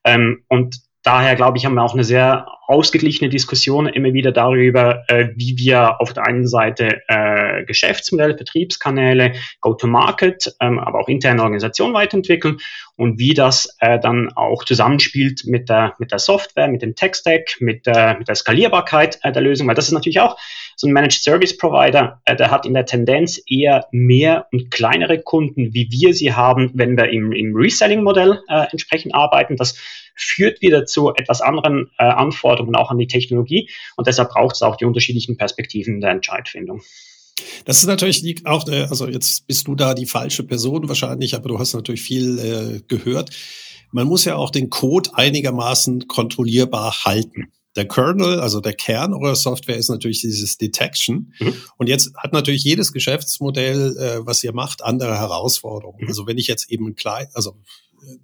Ähm, und daher, glaube ich, haben wir auch eine sehr ausgeglichene Diskussion immer wieder darüber, äh, wie wir auf der einen Seite äh, Geschäftsmodelle, Vertriebskanäle, Go-to-Market, ähm, aber auch interne Organisation weiterentwickeln und wie das äh, dann auch zusammenspielt mit der, mit der Software, mit dem Tech-Stack, mit, der mit der Skalierbarkeit äh, der Lösung, weil das ist natürlich auch so ein Managed Service Provider, äh, der hat in der Tendenz eher mehr und kleinere Kunden, wie wir sie haben, wenn wir im, im Reselling-Modell äh, entsprechend arbeiten. Das führt wieder zu etwas anderen äh, Anforderungen auch an die Technologie und deshalb braucht es auch die unterschiedlichen Perspektiven der Entscheidfindung. Das ist natürlich auch, äh, also jetzt bist du da die falsche Person wahrscheinlich, aber du hast natürlich viel äh, gehört. Man muss ja auch den Code einigermaßen kontrollierbar halten. Der Kernel, also der Kern eurer Software ist natürlich dieses Detection. Mhm. Und jetzt hat natürlich jedes Geschäftsmodell, äh, was ihr macht, andere Herausforderungen. Mhm. Also wenn ich jetzt eben klein, also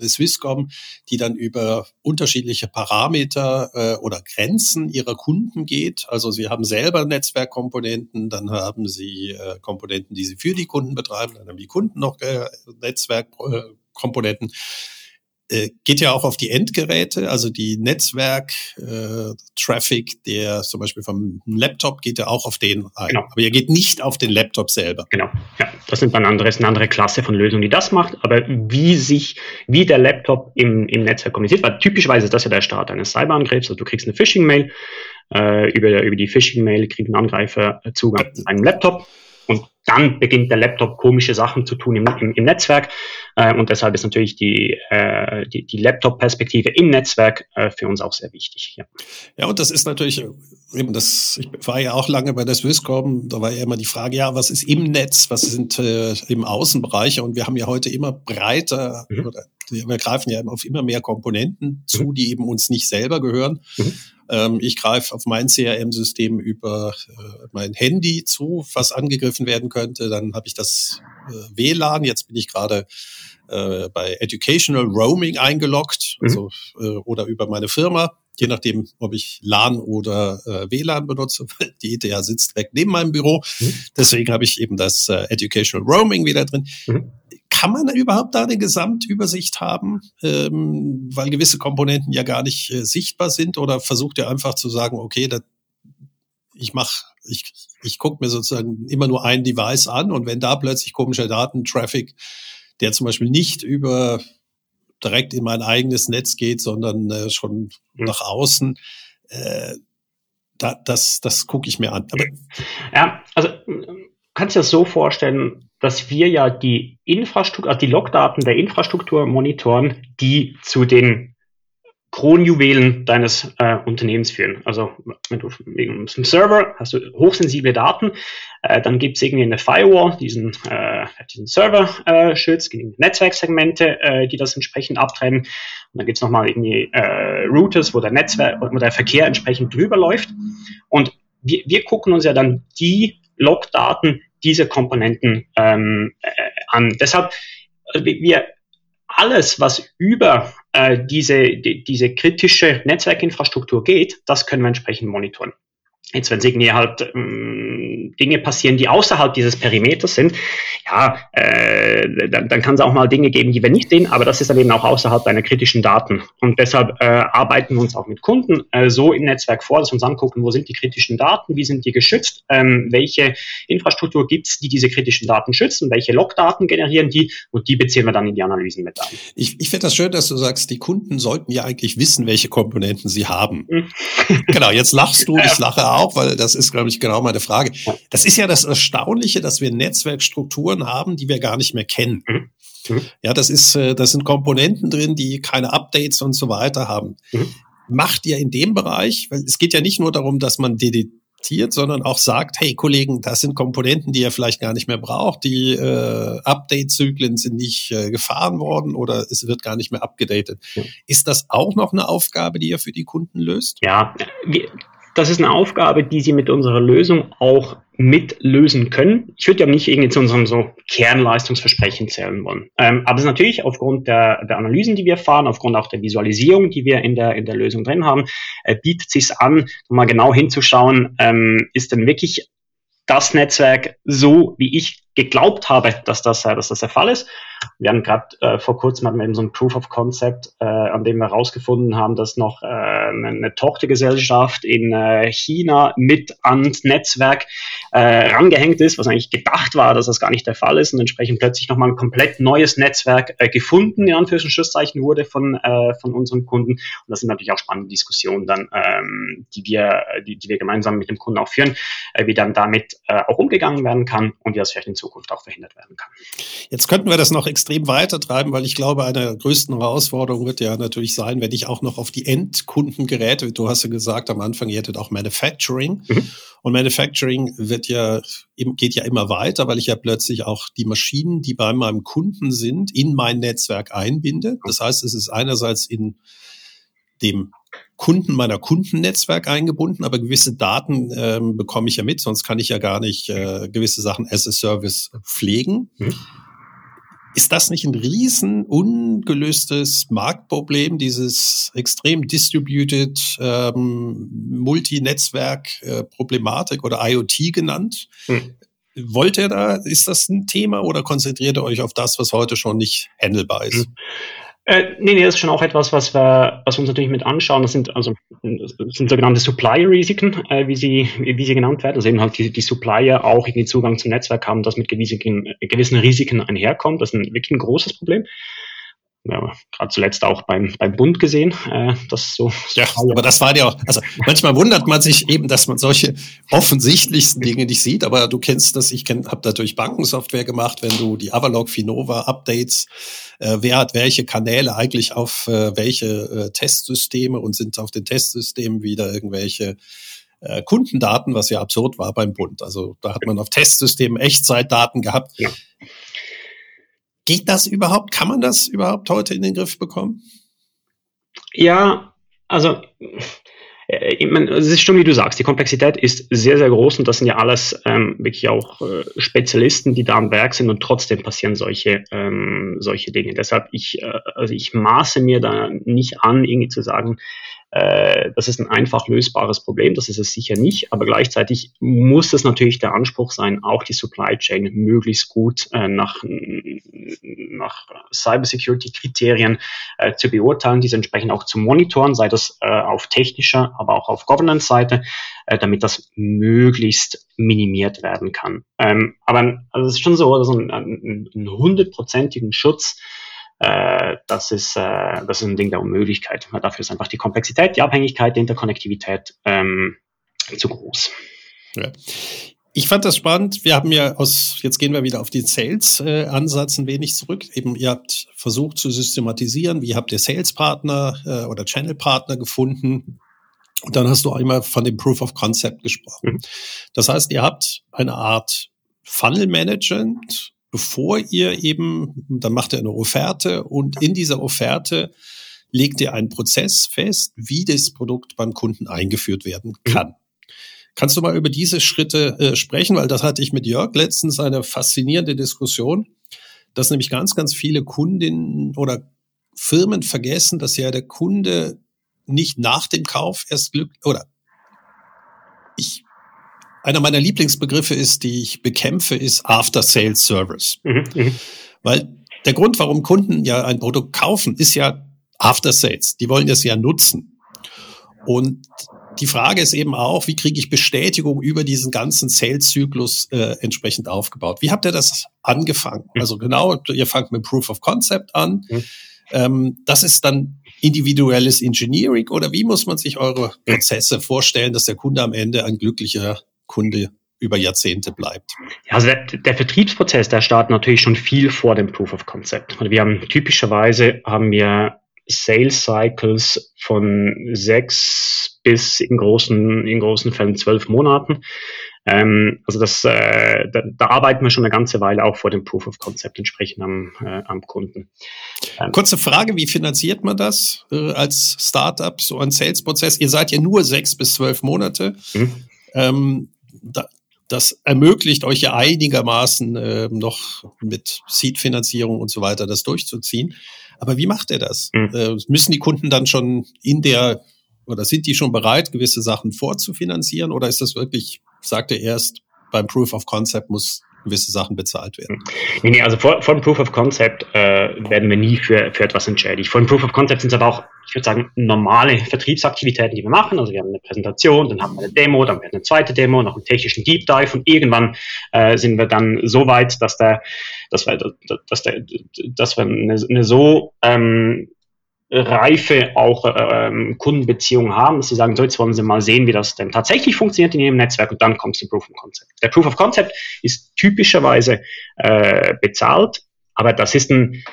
der Swisscom, die dann über unterschiedliche Parameter äh, oder Grenzen ihrer Kunden geht. Also sie haben selber Netzwerkkomponenten, dann haben sie äh, Komponenten, die sie für die Kunden betreiben, dann haben die Kunden noch äh, Netzwerkkomponenten. Äh, geht ja auch auf die Endgeräte, also die Netzwerk-Traffic, äh, der zum Beispiel vom Laptop geht ja auch auf den ein. Genau. Aber er geht nicht auf den Laptop selber. Genau, ja, das sind dann andere, ist eine andere Klasse von Lösungen, die das macht. Aber wie sich, wie der Laptop im, im Netzwerk kommuniziert, weil typischerweise ist das ja der Start eines Cyberangriffs. Also du kriegst eine Phishing-Mail, äh, über, über die Phishing-Mail kriegt ein Angreifer Zugang zu einem Laptop und dann beginnt der Laptop komische Sachen zu tun im, im, im Netzwerk. Äh, und deshalb ist natürlich die, äh, die, die Laptop-Perspektive im Netzwerk äh, für uns auch sehr wichtig. Ja. ja, und das ist natürlich, eben das, ich war ja auch lange bei der Swisscom, da war ja immer die Frage, ja, was ist im Netz, was sind äh, im Außenbereiche? Und wir haben ja heute immer breiter, mhm. oder wir greifen ja auf immer mehr Komponenten zu, mhm. die eben uns nicht selber gehören. Mhm. Ähm, ich greife auf mein CRM-System über äh, mein Handy zu, was angegriffen werden könnte. Dann habe ich das äh, WLAN. Jetzt bin ich gerade äh, bei Educational Roaming eingeloggt, mhm. also äh, oder über meine Firma, je nachdem, ob ich LAN oder äh, WLAN benutze. Die ETH sitzt direkt neben meinem Büro. Mhm. Deswegen habe ich eben das äh, Educational Roaming wieder drin. Mhm. Kann man überhaupt da eine Gesamtübersicht haben, ähm, weil gewisse Komponenten ja gar nicht äh, sichtbar sind? Oder versucht ihr einfach zu sagen, okay, das, ich mache ich, ich gucke mir sozusagen immer nur ein Device an und wenn da plötzlich komischer Datentraffic, der zum Beispiel nicht über direkt in mein eigenes Netz geht, sondern äh, schon mhm. nach außen, äh, da, das, das gucke ich mir an. Aber ja, also kannst du dir das so vorstellen, dass wir ja die Infrastruktur, also die Logdaten der Infrastruktur monitoren, die zu den Kronjuwelen deines äh, Unternehmens führen. Also wenn du wegen einem Server hast du hochsensible Daten, äh, dann gibt es irgendwie eine Firewall, diesen, äh, diesen Server äh, schützt Netzwerksegmente, äh, die das entsprechend abtrennen. Und dann gibt es nochmal irgendwie äh, Routers, wo der Netzwerk, wo der Verkehr entsprechend drüber läuft. Und wir, wir gucken uns ja dann die Logdaten dieser Komponenten ähm, äh, an. Deshalb, also wir alles, was über äh, diese, die, diese kritische Netzwerkinfrastruktur geht, das können wir entsprechend monitoren. Jetzt, wenn irgendwie halt ähm, Dinge passieren, die außerhalb dieses Perimeters sind, ja, äh, dann, dann kann es auch mal Dinge geben, die wir nicht sehen, aber das ist dann eben auch außerhalb deiner kritischen Daten. Und deshalb äh, arbeiten wir uns auch mit Kunden äh, so im Netzwerk vor, dass wir uns angucken, wo sind die kritischen Daten, wie sind die geschützt, ähm, welche Infrastruktur gibt es, die diese kritischen Daten schützen, welche Logdaten generieren die und die beziehen wir dann in die Analysen mit ein. Ich, ich finde das schön, dass du sagst, die Kunden sollten ja eigentlich wissen, welche Komponenten sie haben. Mhm. genau, jetzt lachst du, ich lache auch auch, weil das ist, glaube ich, genau meine Frage. Das ist ja das Erstaunliche, dass wir Netzwerkstrukturen haben, die wir gar nicht mehr kennen. Mhm. mhm. Ja, das ist, äh, das sind Komponenten drin, die keine Updates und so weiter haben. Mhm. Macht ihr in dem Bereich, weil es geht ja nicht nur darum, dass man deditiert, sondern auch sagt, hey Kollegen, das sind Komponenten, die ihr vielleicht gar nicht mehr braucht, die äh, Update-Zyklen sind nicht äh, gefahren worden oder es wird gar nicht mehr abgedatet. Ja. Ist das auch noch eine Aufgabe, die ihr für die Kunden löst? Ja, das ist eine Aufgabe, die Sie mit unserer Lösung auch mitlösen können. Ich würde ja nicht irgendwie zu unserem so Kernleistungsversprechen zählen wollen. Ähm, aber es ist natürlich aufgrund der, der Analysen, die wir fahren, aufgrund auch der Visualisierung, die wir in der, in der Lösung drin haben, äh, bietet sich an, mal genau hinzuschauen, ähm, ist denn wirklich das Netzwerk so, wie ich geglaubt habe, dass das, dass das der Fall ist? Wir haben gerade äh, vor kurzem hatten wir eben so ein Proof of Concept, äh, an dem wir herausgefunden haben, dass noch äh, eine Tochtergesellschaft in äh, China mit ans Netzwerk äh, rangehängt ist, was eigentlich gedacht war, dass das gar nicht der Fall ist und entsprechend plötzlich nochmal ein komplett neues Netzwerk äh, gefunden, in Anführungszeichen wurde von, äh, von unseren Kunden. Und das sind natürlich auch spannende Diskussionen dann, ähm, die wir, die, die wir gemeinsam mit dem Kunden auch führen, äh, wie dann damit äh, auch umgegangen werden kann und wie das vielleicht in Zukunft auch verhindert werden kann. Jetzt könnten wir das noch extrem weiter treiben, weil ich glaube, eine der größten Herausforderungen wird ja natürlich sein, wenn ich auch noch auf die Endkundengeräte, du hast ja gesagt am Anfang, ihr hättet auch Manufacturing. Mhm. Und Manufacturing wird ja, geht ja immer weiter, weil ich ja plötzlich auch die Maschinen, die bei meinem Kunden sind, in mein Netzwerk einbinde. Das heißt, es ist einerseits in dem Kunden meiner Kundennetzwerk eingebunden, aber gewisse Daten ähm, bekomme ich ja mit, sonst kann ich ja gar nicht äh, gewisse Sachen as a Service pflegen. Mhm. Ist das nicht ein riesen ungelöstes Marktproblem, dieses extrem distributed ähm, Multinetzwerk-Problematik oder IoT genannt? Hm. Wollt ihr da, ist das ein Thema oder konzentriert ihr euch auf das, was heute schon nicht handelbar ist? Hm. Äh, nee, nee, das ist schon auch etwas, was wir, was wir uns natürlich mit anschauen. Das sind also das sind sogenannte Supplier-Risiken, äh, wie sie wie sie genannt werden. Also eben halt die, die Supplier auch irgendwie Zugang zum Netzwerk haben, das mit gewissen, gewissen Risiken einherkommt. Das ist ein, wirklich ein großes Problem ja, gerade zuletzt auch beim, beim Bund gesehen, äh, das so. Ja, aber das war ja auch, also manchmal wundert man sich eben, dass man solche offensichtlichsten Dinge nicht sieht, aber du kennst das, ich kenn, habe natürlich Bankensoftware gemacht, wenn du die Avalok Finova Updates, äh, wer hat welche Kanäle eigentlich auf äh, welche äh, Testsysteme und sind auf den Testsystemen wieder irgendwelche äh, Kundendaten, was ja absurd war beim Bund. Also da hat man auf Testsystemen Echtzeitdaten gehabt. Ja. Geht das überhaupt? Kann man das überhaupt heute in den Griff bekommen? Ja, also äh, ich meine, es ist schon wie du sagst, die Komplexität ist sehr, sehr groß und das sind ja alles ähm, wirklich auch äh, Spezialisten, die da am Werk sind und trotzdem passieren solche, ähm, solche Dinge. Deshalb, ich, äh, also ich maße mir da nicht an, irgendwie zu sagen, das ist ein einfach lösbares Problem, das ist es sicher nicht, aber gleichzeitig muss es natürlich der Anspruch sein, auch die Supply Chain möglichst gut äh, nach, nach Cybersecurity-Kriterien äh, zu beurteilen, diese entsprechend auch zu monitoren, sei das äh, auf technischer, aber auch auf Governance-Seite, äh, damit das möglichst minimiert werden kann. Ähm, aber also es ist schon so, dass ein hundertprozentigen Schutz äh, das, ist, äh, das ist ein Ding der Unmöglichkeit. Dafür ist einfach die Komplexität, die Abhängigkeit, die Interkonnektivität ähm, zu groß. Ja. Ich fand das spannend. Wir haben ja aus, jetzt gehen wir wieder auf den Sales-Ansatz ein wenig zurück. Eben, ihr habt versucht zu systematisieren. Wie habt ihr Sales-Partner äh, oder Channel-Partner gefunden? Und dann hast du einmal von dem Proof of Concept gesprochen. Mhm. Das heißt, ihr habt eine Art Funnel Management bevor ihr eben, dann macht ihr eine Offerte und in dieser Offerte legt ihr einen Prozess fest, wie das Produkt beim Kunden eingeführt werden mhm. kann. Kannst du mal über diese Schritte äh, sprechen? Weil das hatte ich mit Jörg letztens eine faszinierende Diskussion, dass nämlich ganz, ganz viele Kundinnen oder Firmen vergessen, dass ja der Kunde nicht nach dem Kauf erst Glück oder ich einer meiner Lieblingsbegriffe ist, die ich bekämpfe, ist After Sales Service. Mhm, mhm, Weil der Grund, warum Kunden ja ein Produkt kaufen, ist ja After Sales. Die wollen das ja nutzen. Und die Frage ist eben auch, wie kriege ich Bestätigung über diesen ganzen Sales-Zyklus äh, entsprechend aufgebaut? Wie habt ihr das angefangen? Mhm. Also genau, ihr fangt mit Proof of Concept an. Mhm. Ähm, das ist dann individuelles Engineering oder wie muss man sich eure Prozesse vorstellen, dass der Kunde am Ende ein glücklicher Kunde über Jahrzehnte bleibt. Ja, also der, der, Vertriebsprozess, der startet natürlich schon viel vor dem Proof of Concept. Wir haben typischerweise haben wir Sales Cycles von sechs bis in großen, in großen Fällen zwölf Monaten. Ähm, also das, äh, da, da, arbeiten wir schon eine ganze Weile auch vor dem Proof of Concept entsprechend am, äh, am Kunden. Ähm, Kurze Frage, wie finanziert man das äh, als Startup, so ein Sales-Prozess? Ihr seid ja nur sechs bis zwölf Monate. Mhm. Ähm, da, das ermöglicht euch ja einigermaßen äh, noch mit Seed-Finanzierung und so weiter das durchzuziehen. Aber wie macht ihr das? Mhm. Äh, müssen die Kunden dann schon in der oder sind die schon bereit, gewisse Sachen vorzufinanzieren? Oder ist das wirklich, sagt ihr erst, beim Proof of Concept muss gewisse Sachen bezahlt werden. Nee, nee, also vor, vor dem Proof of Concept äh, werden wir nie für, für etwas entschädigt. Vor dem Proof of Concept sind es aber auch, ich würde sagen, normale Vertriebsaktivitäten, die wir machen. Also wir haben eine Präsentation, dann haben wir eine Demo, dann wird eine zweite Demo, noch einen technischen Deep Dive und irgendwann äh, sind wir dann so weit, dass der, dass wir, dass der, dass wir eine, eine so ähm, reife auch ähm, Kundenbeziehungen haben, dass sie sagen, so jetzt wollen sie mal sehen, wie das denn tatsächlich funktioniert in ihrem Netzwerk und dann kommt zum Proof of Concept. Der Proof of Concept ist typischerweise äh, bezahlt, aber das ist ein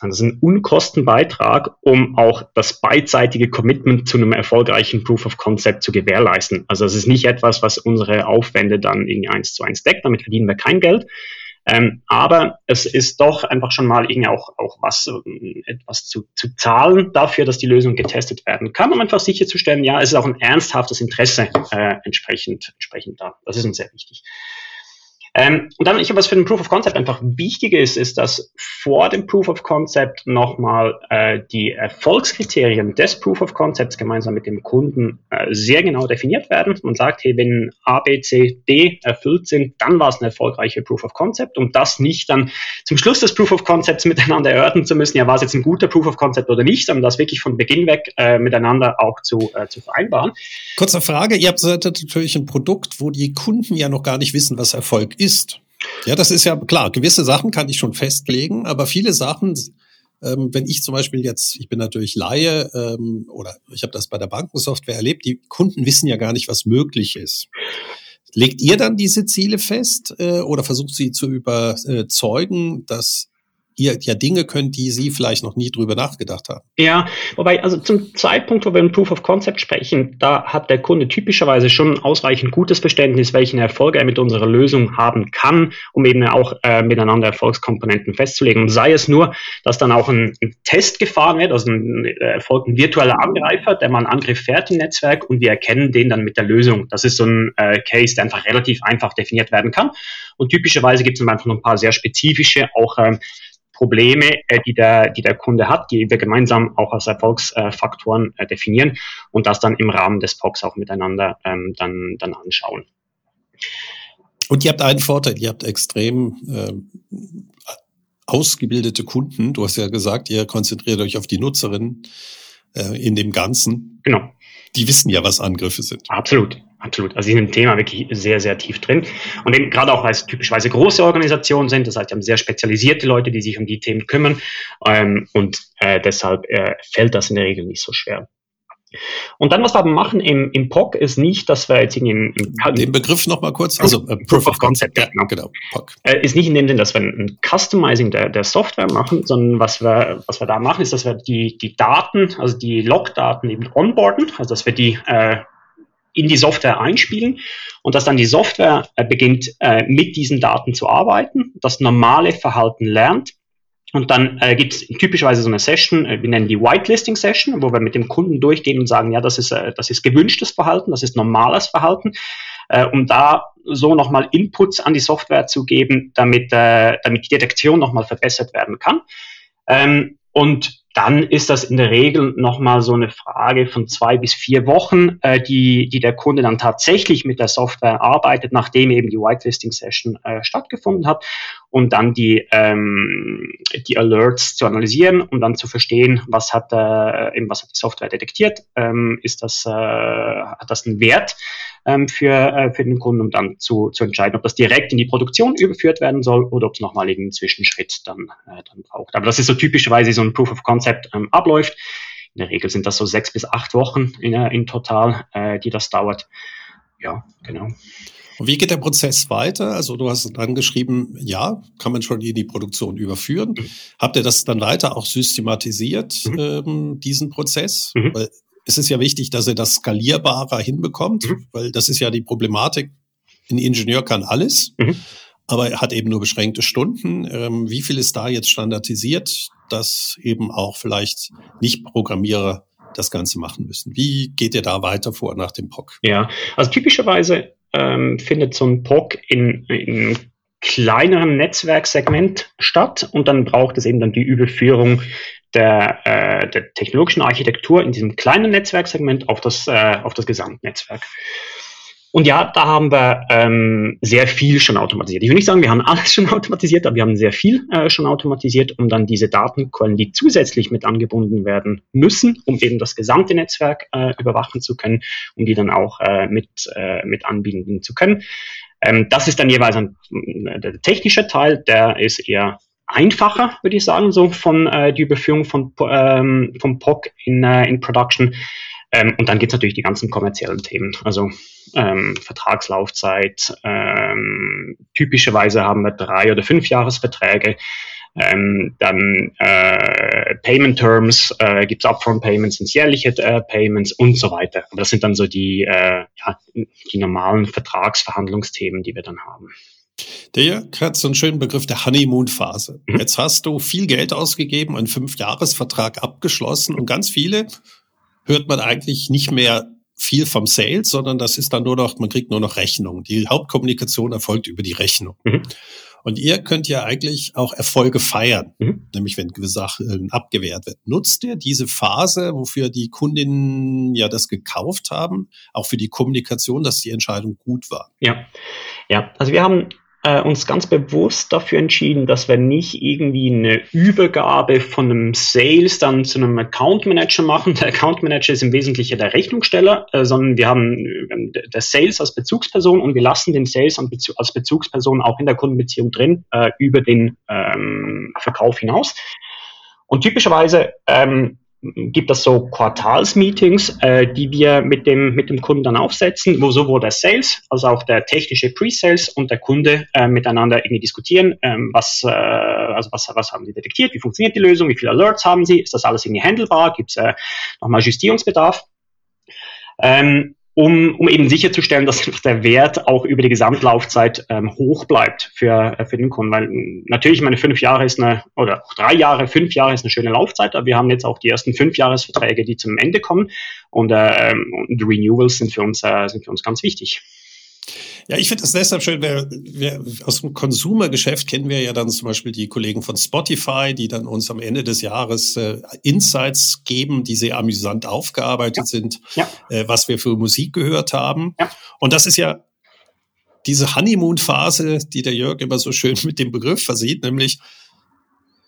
das ist ein Unkostenbeitrag, um auch das beidseitige Commitment zu einem erfolgreichen Proof of Concept zu gewährleisten. Also es ist nicht etwas, was unsere Aufwände dann in eins zu eins deckt, damit verdienen wir kein Geld, ähm, aber es ist doch einfach schon mal irgendwie auch, auch was, äh, etwas zu, zu zahlen dafür, dass die Lösung getestet werden kann, um einfach sicherzustellen, ja, es ist auch ein ernsthaftes Interesse äh, entsprechend, entsprechend da. Das ist uns sehr wichtig. Ähm, und dann, ich was für den Proof of Concept einfach wichtig ist, ist, dass vor dem Proof of Concept nochmal äh, die Erfolgskriterien des Proof of Concepts gemeinsam mit dem Kunden äh, sehr genau definiert werden. Man sagt, hey, wenn A, B, C, D erfüllt sind, dann war es ein erfolgreicher Proof of Concept, um das nicht dann zum Schluss des Proof of Concepts miteinander erörtern zu müssen, ja, war es jetzt ein guter Proof of Concept oder nicht, sondern das wirklich von Beginn weg äh, miteinander auch zu, äh, zu vereinbaren. Kurze Frage, ihr habt natürlich ein Produkt, wo die Kunden ja noch gar nicht wissen, was Erfolg ist ist. Ja, das ist ja klar. Gewisse Sachen kann ich schon festlegen, aber viele Sachen, ähm, wenn ich zum Beispiel jetzt, ich bin natürlich Laie ähm, oder ich habe das bei der Bankensoftware erlebt, die Kunden wissen ja gar nicht, was möglich ist. Legt ihr dann diese Ziele fest äh, oder versucht sie zu überzeugen, dass ihr ja Dinge könnt, die Sie vielleicht noch nie drüber nachgedacht haben. Ja, wobei, also zum Zeitpunkt, wo wir ein Proof of Concept sprechen, da hat der Kunde typischerweise schon ausreichend gutes Verständnis, welchen Erfolg er mit unserer Lösung haben kann, um eben auch äh, miteinander Erfolgskomponenten festzulegen. Und sei es nur, dass dann auch ein, ein Test gefahren wird, also ein äh, Erfolg, ein virtueller Angreifer, der mal einen Angriff fährt im Netzwerk und wir erkennen den dann mit der Lösung. Das ist so ein äh, Case, der einfach relativ einfach definiert werden kann. Und typischerweise gibt es einfach noch ein paar sehr spezifische, auch ähm, Probleme, äh, die, der, die der Kunde hat, die wir gemeinsam auch als Erfolgsfaktoren äh, definieren und das dann im Rahmen des POCs auch miteinander ähm, dann, dann anschauen. Und ihr habt einen Vorteil, ihr habt extrem äh, ausgebildete Kunden. Du hast ja gesagt, ihr konzentriert euch auf die Nutzerinnen äh, in dem Ganzen. Genau. Die wissen ja, was Angriffe sind. Absolut. Absolut. Also sie sind im Thema wirklich sehr, sehr tief drin. Und eben gerade auch, weil es typischerweise große Organisationen sind, das heißt, wir haben sehr spezialisierte Leute, die sich um die Themen kümmern. Ähm, und äh, deshalb äh, fällt das in der Regel nicht so schwer. Und dann, was wir aber machen im, im POC, ist nicht, dass wir jetzt in im Den Begriff nochmal kurz, also äh, Proof of Concept, ja, genau. genau POC. Äh, ist nicht in dem Sinn, dass wir ein Customizing der, der Software machen, sondern was wir, was wir da machen, ist, dass wir die, die Daten, also die Logdaten eben onboarden, also dass wir die äh, in die Software einspielen und dass dann die Software äh, beginnt, äh, mit diesen Daten zu arbeiten, das normale Verhalten lernt. Und dann äh, gibt es typischerweise so eine Session, äh, wir nennen die Whitelisting Session, wo wir mit dem Kunden durchgehen und sagen, ja, das ist, äh, das ist gewünschtes Verhalten, das ist normales Verhalten, äh, um da so nochmal Inputs an die Software zu geben, damit, äh, damit die Detektion nochmal verbessert werden kann. Ähm, und dann ist das in der Regel nochmal so eine Frage von zwei bis vier Wochen, äh, die, die der Kunde dann tatsächlich mit der Software arbeitet, nachdem eben die Whitelisting-Session äh, stattgefunden hat und dann die, ähm, die Alerts zu analysieren und dann zu verstehen, was hat, äh, eben was hat die Software detektiert, ähm, ist das, äh, hat das einen Wert ähm, für, äh, für den Kunden, um dann zu, zu entscheiden, ob das direkt in die Produktion überführt werden soll oder ob es nochmal einen Zwischenschritt dann, äh, dann braucht. Aber das ist so typischerweise so ein Proof of Concept ähm, abläuft. In der Regel sind das so sechs bis acht Wochen in, äh, in total, äh, die das dauert. Ja, genau. Und wie geht der Prozess weiter? Also du hast dann geschrieben, ja, kann man schon in die Produktion überführen. Mhm. Habt ihr das dann weiter auch systematisiert, mhm. ähm, diesen Prozess? Mhm. Weil es ist ja wichtig, dass er das skalierbarer hinbekommt, mhm. weil das ist ja die Problematik. Ein Ingenieur kann alles, mhm. aber er hat eben nur beschränkte Stunden. Ähm, wie viel ist da jetzt standardisiert, dass eben auch vielleicht Nicht-Programmierer das Ganze machen müssen? Wie geht ihr da weiter vor nach dem POC? Ja, also typischerweise ähm, findet so ein POC in, in kleineren Netzwerksegment statt und dann braucht es eben dann die Überführung der, äh, der technologischen Architektur in diesem kleinen Netzwerksegment auf das, äh, auf das Gesamtnetzwerk. Und ja, da haben wir ähm, sehr viel schon automatisiert. Ich will nicht sagen, wir haben alles schon automatisiert, aber wir haben sehr viel äh, schon automatisiert, um dann diese Datenquellen, die zusätzlich mit angebunden werden müssen, um eben das gesamte Netzwerk äh, überwachen zu können, um die dann auch äh, mit, äh, mit anbinden zu können. Ähm, das ist dann jeweils ein, äh, der technische Teil, der ist eher einfacher, würde ich sagen, so von äh, die Überführung von ähm, vom POC in, äh, in Production. Ähm, und dann gibt es natürlich die ganzen kommerziellen Themen, also ähm, Vertragslaufzeit. Ähm, typischerweise haben wir drei oder fünf Jahresverträge. Ähm, dann äh, Payment Terms, äh, gibt es Upfront Payments, sind jährliche äh, Payments und so weiter. Aber das sind dann so die, äh, ja, die normalen Vertragsverhandlungsthemen, die wir dann haben. Der Jörg hat so einen schönen Begriff der Honeymoon-Phase. Mhm. Jetzt hast du viel Geld ausgegeben, einen Fünfjahresvertrag abgeschlossen und ganz viele hört man eigentlich nicht mehr viel vom Sales, sondern das ist dann nur noch, man kriegt nur noch Rechnungen. Die Hauptkommunikation erfolgt über die Rechnung. Mhm. Und ihr könnt ja eigentlich auch Erfolge feiern, mhm. nämlich wenn gewisse Sachen abgewehrt wird. Nutzt ihr diese Phase, wofür die Kundinnen ja das gekauft haben, auch für die Kommunikation, dass die Entscheidung gut war? Ja, ja. Also wir haben äh, uns ganz bewusst dafür entschieden, dass wir nicht irgendwie eine Übergabe von einem Sales dann zu einem Account Manager machen. Der Account Manager ist im Wesentlichen der Rechnungssteller, äh, sondern wir haben äh, der Sales als Bezugsperson und wir lassen den Sales als Bezugsperson auch in der Kundenbeziehung drin äh, über den ähm, Verkauf hinaus. Und typischerweise ähm, gibt es so Quartalsmeetings, äh, die wir mit dem, mit dem Kunden dann aufsetzen, wo sowohl der Sales als auch der technische Pre-Sales und der Kunde äh, miteinander irgendwie diskutieren, ähm, was, äh, also was, was haben sie detektiert, wie funktioniert die Lösung, wie viele Alerts haben sie, ist das alles irgendwie handelbar, gibt es äh, nochmal Justierungsbedarf. Ähm, um, um eben sicherzustellen, dass der Wert auch über die Gesamtlaufzeit ähm, hoch bleibt für, äh, für den Kunden. Weil natürlich, meine fünf Jahre ist eine, oder drei Jahre, fünf Jahre ist eine schöne Laufzeit, aber wir haben jetzt auch die ersten fünf Jahresverträge, die zum Ende kommen und, äh, und Renewals sind für uns, äh, sind für uns ganz wichtig. Ja, ich finde das deshalb schön, wir, wir, aus dem Konsumergeschäft kennen wir ja dann zum Beispiel die Kollegen von Spotify, die dann uns am Ende des Jahres äh, Insights geben, die sehr amüsant aufgearbeitet ja. sind, ja. Äh, was wir für Musik gehört haben. Ja. Und das ist ja diese Honeymoon-Phase, die der Jörg immer so schön mit dem Begriff versieht, nämlich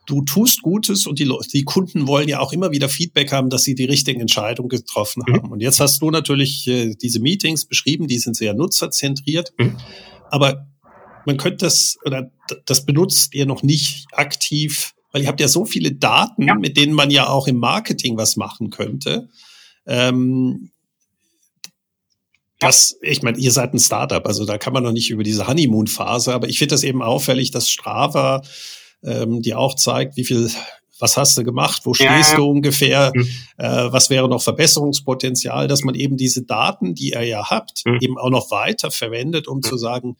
du tust Gutes und die, die Kunden wollen ja auch immer wieder Feedback haben, dass sie die richtigen Entscheidungen getroffen mhm. haben. Und jetzt hast du natürlich äh, diese Meetings beschrieben, die sind sehr nutzerzentriert. Mhm. Aber man könnte das, oder das benutzt ihr noch nicht aktiv, weil ihr habt ja so viele Daten, ja. mit denen man ja auch im Marketing was machen könnte. Ähm, das, ich meine, ihr seid ein Startup, also da kann man noch nicht über diese Honeymoon-Phase, aber ich finde das eben auffällig, dass Strava ähm, die auch zeigt, wie viel was hast du gemacht, wo stehst ja, du ungefähr, mhm. äh, was wäre noch Verbesserungspotenzial, dass man eben diese Daten, die ihr ja habt, mhm. eben auch noch weiter verwendet, um mhm. zu sagen,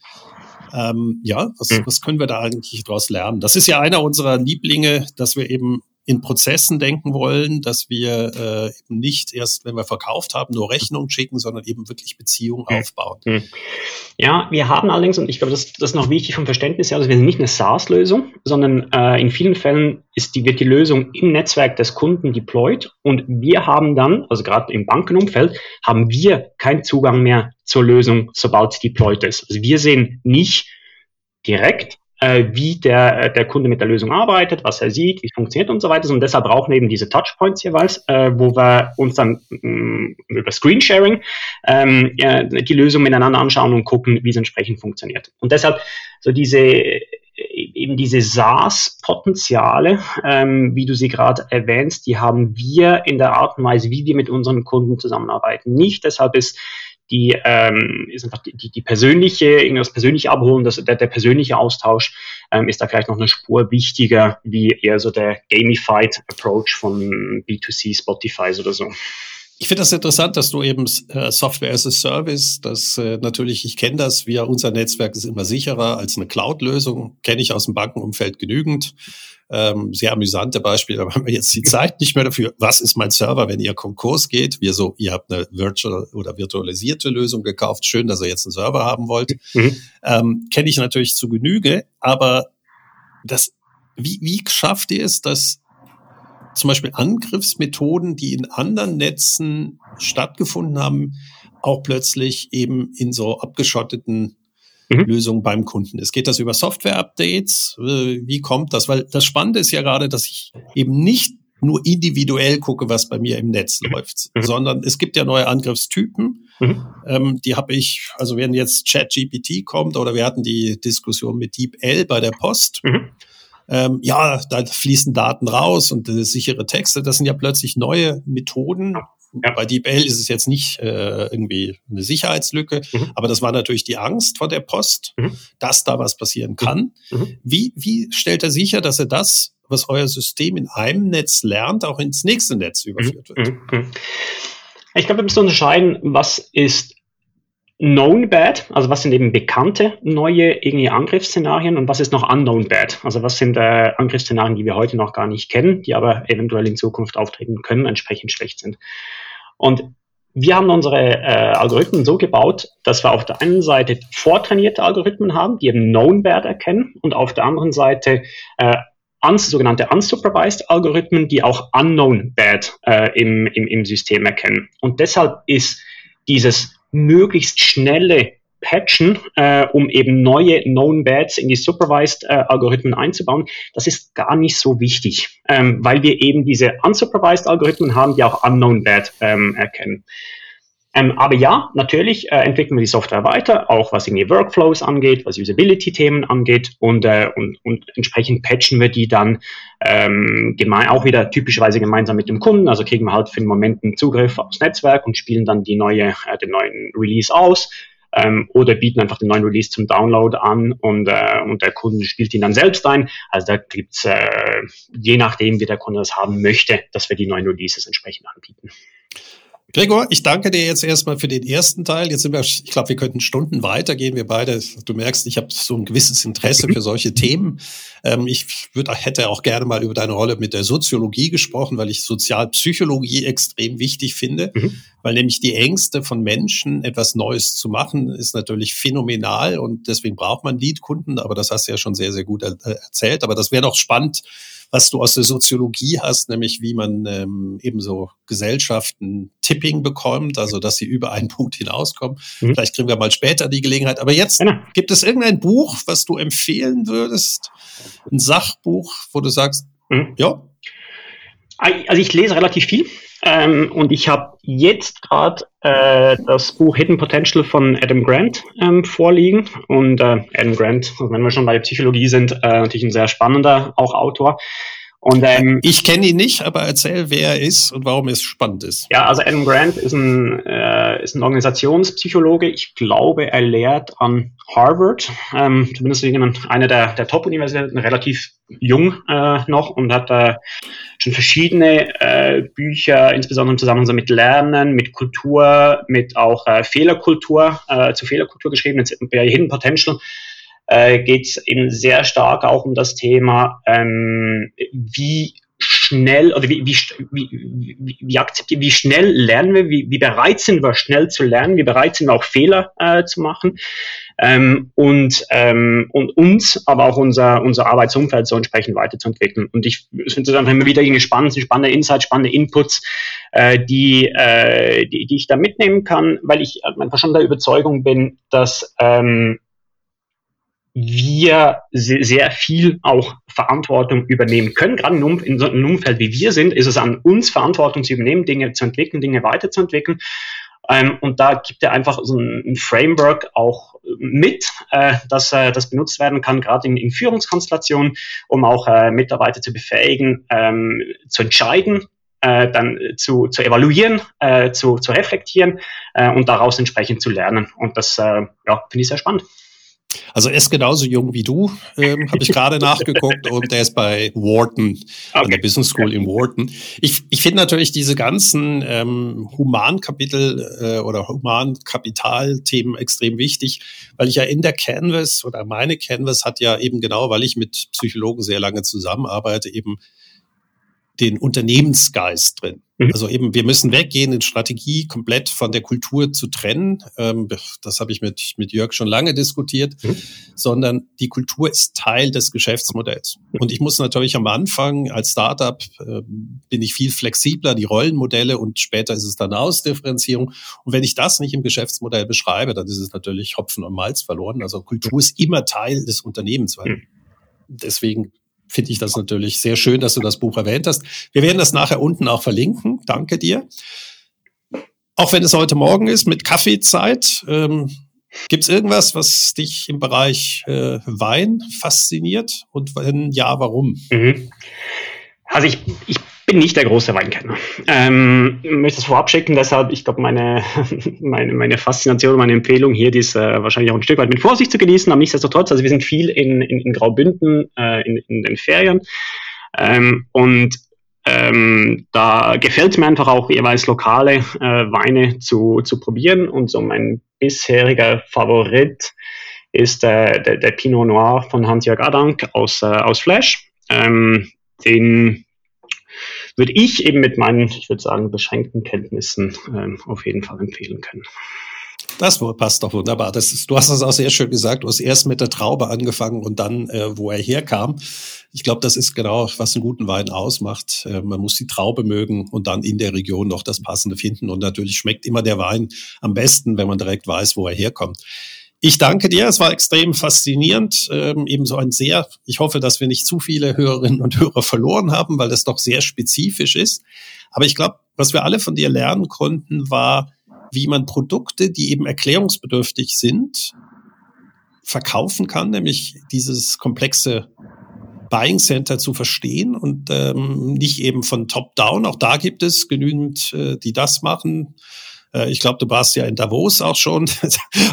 ähm, ja, was, mhm. was können wir da eigentlich daraus lernen? Das ist ja einer unserer Lieblinge, dass wir eben in Prozessen denken wollen, dass wir äh, eben nicht erst, wenn wir verkauft haben, nur Rechnungen schicken, sondern eben wirklich Beziehungen mhm. aufbauen. Mhm. Ja, wir haben allerdings, und ich glaube, das, das ist noch wichtig vom Verständnis her, also wir sind nicht eine SaaS-Lösung, sondern äh, in vielen Fällen ist die, wird die Lösung im Netzwerk des Kunden deployed und wir haben dann, also gerade im Bankenumfeld, haben wir keinen Zugang mehr zur Lösung, sobald sie deployed ist. Also wir sehen nicht direkt, wie der, äh, der Kunde mit der Lösung arbeitet, was er sieht, wie es funktioniert und so weiter. Und deshalb brauchen wir eben diese Touchpoints jeweils, äh, wo wir uns dann mh, mm, über Screensharing ähm, ja, die Lösung miteinander anschauen und gucken, wie es entsprechend funktioniert. Und deshalb so diese eben diese SaaS-Potenziale, ähm, wie du sie gerade erwähnst, die haben wir in der Art und Weise, wie wir mit unseren Kunden zusammenarbeiten. Nicht deshalb ist die ähm, ist einfach die, die, die persönliche, irgendwas persönlich abholen, das, der, der persönliche Austausch ähm, ist da vielleicht noch eine Spur wichtiger, wie eher so der gamified Approach von B2C Spotify oder so. Ich finde das interessant, dass du eben äh, Software as a Service, das äh, natürlich, ich kenne das, wir, unser Netzwerk ist immer sicherer als eine Cloud-Lösung, kenne ich aus dem Bankenumfeld genügend. Ähm, sehr amüsante Beispiele, aber haben wir jetzt die Zeit nicht mehr dafür. Was ist mein Server, wenn ihr Konkurs geht? Wir so, ihr habt eine virtual oder virtualisierte Lösung gekauft. Schön, dass ihr jetzt einen Server haben wollt. Mhm. Ähm, kenne ich natürlich zu Genüge, aber das, wie, wie schafft ihr es, dass zum Beispiel Angriffsmethoden, die in anderen Netzen stattgefunden haben, auch plötzlich eben in so abgeschotteten mhm. Lösungen beim Kunden ist. Geht das über Software-Updates? Äh, wie kommt das? Weil das Spannende ist ja gerade, dass ich eben nicht nur individuell gucke, was bei mir im Netz mhm. läuft, mhm. sondern es gibt ja neue Angriffstypen. Mhm. Ähm, die habe ich, also wenn jetzt ChatGPT kommt oder wir hatten die Diskussion mit DeepL bei der Post. Mhm. Ähm, ja, da fließen Daten raus und äh, sichere Texte. Das sind ja plötzlich neue Methoden, ja. Bei DeepL ist es jetzt nicht äh, irgendwie eine Sicherheitslücke, mhm. aber das war natürlich die Angst vor der Post, mhm. dass da was passieren kann. Mhm. mhm. Wie, wie stellt er sicher, dass er das, was euer System in einem Netz lernt, auch ins nächste Netz überführt wird? Mhm. Mhm. Ich glaube, wir müssen unterscheiden, was ist Known Bad, also was sind eben bekannte neue irgendwie Angriffsszenarien und was ist noch Unknown Bad, also was sind äh, Angriffsszenarien, die wir heute noch gar nicht kennen, die aber eventuell in Zukunft auftreten können, entsprechend schlecht sind. Und wir haben unsere äh, Algorithmen so gebaut, dass wir auf der einen Seite vortrainierte Algorithmen haben, die eben Known Bad erkennen und auf der anderen Seite äh, uns, sogenannte unsupervised Algorithmen, die auch Unknown Bad äh, im, im, im System erkennen. Und deshalb ist dieses möglichst schnelle Patchen, äh, um eben neue Known Bats in die Supervised äh, Algorithmen einzubauen, das ist gar nicht so wichtig, ähm, weil wir eben diese unsupervised Algorithmen haben, die auch Unknown Bad ähm, erkennen. Ähm, aber ja, natürlich äh, entwickeln wir die Software weiter, auch was irgendwie Workflows angeht, was Usability-Themen angeht und, äh, und, und entsprechend patchen wir die dann ähm, gemein, auch wieder typischerweise gemeinsam mit dem Kunden. Also kriegen wir halt für den Moment einen Zugriff aufs Netzwerk und spielen dann die neue, äh, den neuen Release aus. Ähm, oder bieten einfach den neuen Release zum Download an und, äh, und der Kunde spielt ihn dann selbst ein. Also da gibt's äh, je nachdem, wie der Kunde das haben möchte, dass wir die neuen Releases entsprechend anbieten. Gregor, ich danke dir jetzt erstmal für den ersten Teil. Jetzt sind wir, ich glaube, wir könnten Stunden weitergehen. Wir beide, du merkst, ich habe so ein gewisses Interesse für solche Themen. Ähm, ich würde, hätte auch gerne mal über deine Rolle mit der Soziologie gesprochen, weil ich Sozialpsychologie extrem wichtig finde, mhm. weil nämlich die Ängste von Menschen, etwas Neues zu machen, ist natürlich phänomenal und deswegen braucht man Leadkunden. Aber das hast du ja schon sehr, sehr gut erzählt. Aber das wäre doch spannend, was du aus der Soziologie hast, nämlich wie man ähm, eben so Gesellschaften Tipping bekommt, also dass sie über einen Punkt hinauskommen. Mhm. Vielleicht kriegen wir mal später die Gelegenheit. Aber jetzt genau. gibt es irgendein Buch, was du empfehlen würdest? Ein Sachbuch, wo du sagst, mhm. ja. Also ich lese relativ viel. Ähm, und ich habe jetzt gerade äh, das Buch Hidden Potential von Adam Grant ähm, vorliegen. Und äh, Adam Grant, also wenn wir schon bei der Psychologie sind, äh, natürlich ein sehr spannender auch Autor. Und, ähm, ich kenne ihn nicht, aber erzähl, wer er ist und warum es spannend ist. Ja, also Adam Grant ist ein, äh, ist ein Organisationspsychologe. Ich glaube, er lehrt an Harvard, ähm, zumindest einer der, der Top-Universitäten, relativ jung äh, noch und hat äh, schon verschiedene äh, Bücher, insbesondere im Zusammenhang mit Lernen, mit Kultur, mit auch äh, Fehlerkultur, äh, zu Fehlerkultur geschrieben, bei Hidden Potential äh, geht es eben sehr stark auch um das Thema, ähm, wie schnell oder wie, wie, wie, wie, wie, schnell lernen wir, wie, wie bereit sind wir schnell zu lernen, wie bereit sind wir auch Fehler äh, zu machen ähm, und, ähm, und uns, aber auch unser, unser Arbeitsumfeld so entsprechend weiterzuentwickeln. Und ich finde es einfach immer wieder spannend, spannende Insights, spannende Inputs, äh, die, äh, die, die ich da mitnehmen kann, weil ich einfach schon der Überzeugung bin, dass ähm, wir sehr viel auch Verantwortung übernehmen können. Gerade in so einem Umfeld wie wir sind, ist es an uns Verantwortung zu übernehmen, Dinge zu entwickeln, Dinge weiterzuentwickeln. Ähm, und da gibt er einfach so ein, Framework auch mit, äh, dass äh, das benutzt werden kann, gerade in, in Führungskonstellationen, um auch äh, Mitarbeiter zu befähigen, ähm, zu entscheiden, äh, dann zu, zu evaluieren, äh, zu, zu reflektieren äh, und daraus entsprechend zu lernen. Und das äh, ja, finde ich sehr spannend. Also er ist genauso jung wie du, ähm, habe ich gerade nachgeguckt und er ist bei Wharton, okay. an der Business School in Wharton. Ich, ich finde natürlich diese ganzen ähm, Humankapitel äh, oder Humankapitalthemen extrem wichtig, weil ich ja in der Canvas oder meine Canvas hat ja eben genau, weil ich mit Psychologen sehr lange zusammenarbeite, eben den Unternehmensgeist drin. Mhm. Also eben, wir müssen weggehen in Strategie komplett von der Kultur zu trennen. Ähm, das habe ich mit, mit Jörg schon lange diskutiert, mhm. sondern die Kultur ist Teil des Geschäftsmodells. Und ich muss natürlich am Anfang als Startup äh, bin ich viel flexibler, die Rollenmodelle und später ist es dann Ausdifferenzierung. Und wenn ich das nicht im Geschäftsmodell beschreibe, dann ist es natürlich Hopfen und Malz verloren. Also Kultur ist immer Teil des Unternehmens. Weil mhm. Deswegen finde ich das natürlich sehr schön, dass du das Buch erwähnt hast. Wir werden das nachher unten auch verlinken. Danke dir. Auch wenn es heute Morgen ist mit Kaffeezeit, ähm, gibt es irgendwas, was dich im Bereich äh, Wein fasziniert? Und wenn ja, warum? Mhm. Also ich, ich bin nicht der große Weinkenner. Ähm, möchte es vorab schicken, deshalb, ich glaube, meine, meine, meine Faszination, meine Empfehlung hier, die ist äh, wahrscheinlich auch ein Stück weit mit Vorsicht zu genießen, aber nichtsdestotrotz, also wir sind viel in, in, in Graubünden, äh, in, in den Ferien. Ähm, und ähm, da gefällt mir einfach auch jeweils lokale äh, Weine zu, zu probieren. Und so mein bisheriger Favorit ist äh, der, der Pinot Noir von Hans-Jörg Adank aus, äh, aus Flash. Ähm, den würde ich eben mit meinen, ich würde sagen, beschränkten Kenntnissen ähm, auf jeden Fall empfehlen können. Das passt doch wunderbar. Das ist, du hast es auch sehr schön gesagt. Du hast erst mit der Traube angefangen und dann, äh, wo er herkam. Ich glaube, das ist genau, was einen guten Wein ausmacht. Äh, man muss die Traube mögen und dann in der Region noch das Passende finden. Und natürlich schmeckt immer der Wein am besten, wenn man direkt weiß, wo er herkommt. Ich danke dir. Es war extrem faszinierend. Ähm, ebenso ein sehr, ich hoffe, dass wir nicht zu viele Hörerinnen und Hörer verloren haben, weil das doch sehr spezifisch ist. Aber ich glaube, was wir alle von dir lernen konnten, war, wie man Produkte, die eben erklärungsbedürftig sind, verkaufen kann, nämlich dieses komplexe Buying Center zu verstehen und ähm, nicht eben von Top Down. Auch da gibt es genügend, äh, die das machen. Äh, ich glaube, du warst ja in Davos auch schon.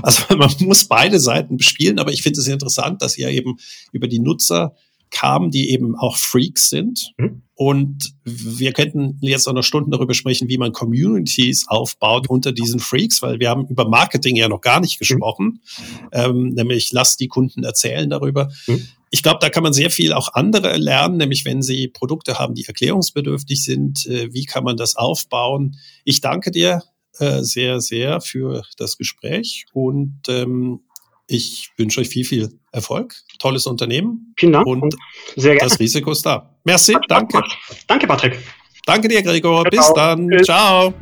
Also man muss beide Seiten bespielen, aber ich finde es interessant, dass ihr eben über die Nutzer kam, die eben auch Freaks sind. Mhm. Und wir könnten jetzt auch noch Stunden darüber sprechen, wie man Communities aufbaut unter diesen Freaks, weil wir haben über Marketing ja noch gar nicht mhm. gesprochen, mhm. ähm, nämlich lass die Kunden erzählen darüber. Mhm. Ich glaube, da kann man sehr viel auch andere lernen, nämlich wenn sie Produkte haben, die erklärungsbedürftig sind, äh, wie kann man das aufbauen. Ich danke dir äh, sehr, sehr für das Gespräch und ähm, ich wünsche euch viel, viel Erfolg. Tolles Unternehmen. Vielen Dank. Und sehr gerne. das Risiko ist da. Merci, danke. Danke, Patrick. Danke dir, Gregor. Ciao. Bis dann. Tschüss. Ciao.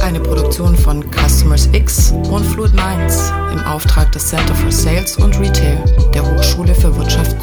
Eine Produktion von Customers X und Fluid Minds im Auftrag des Center for Sales und Retail der Hochschule für Wirtschaft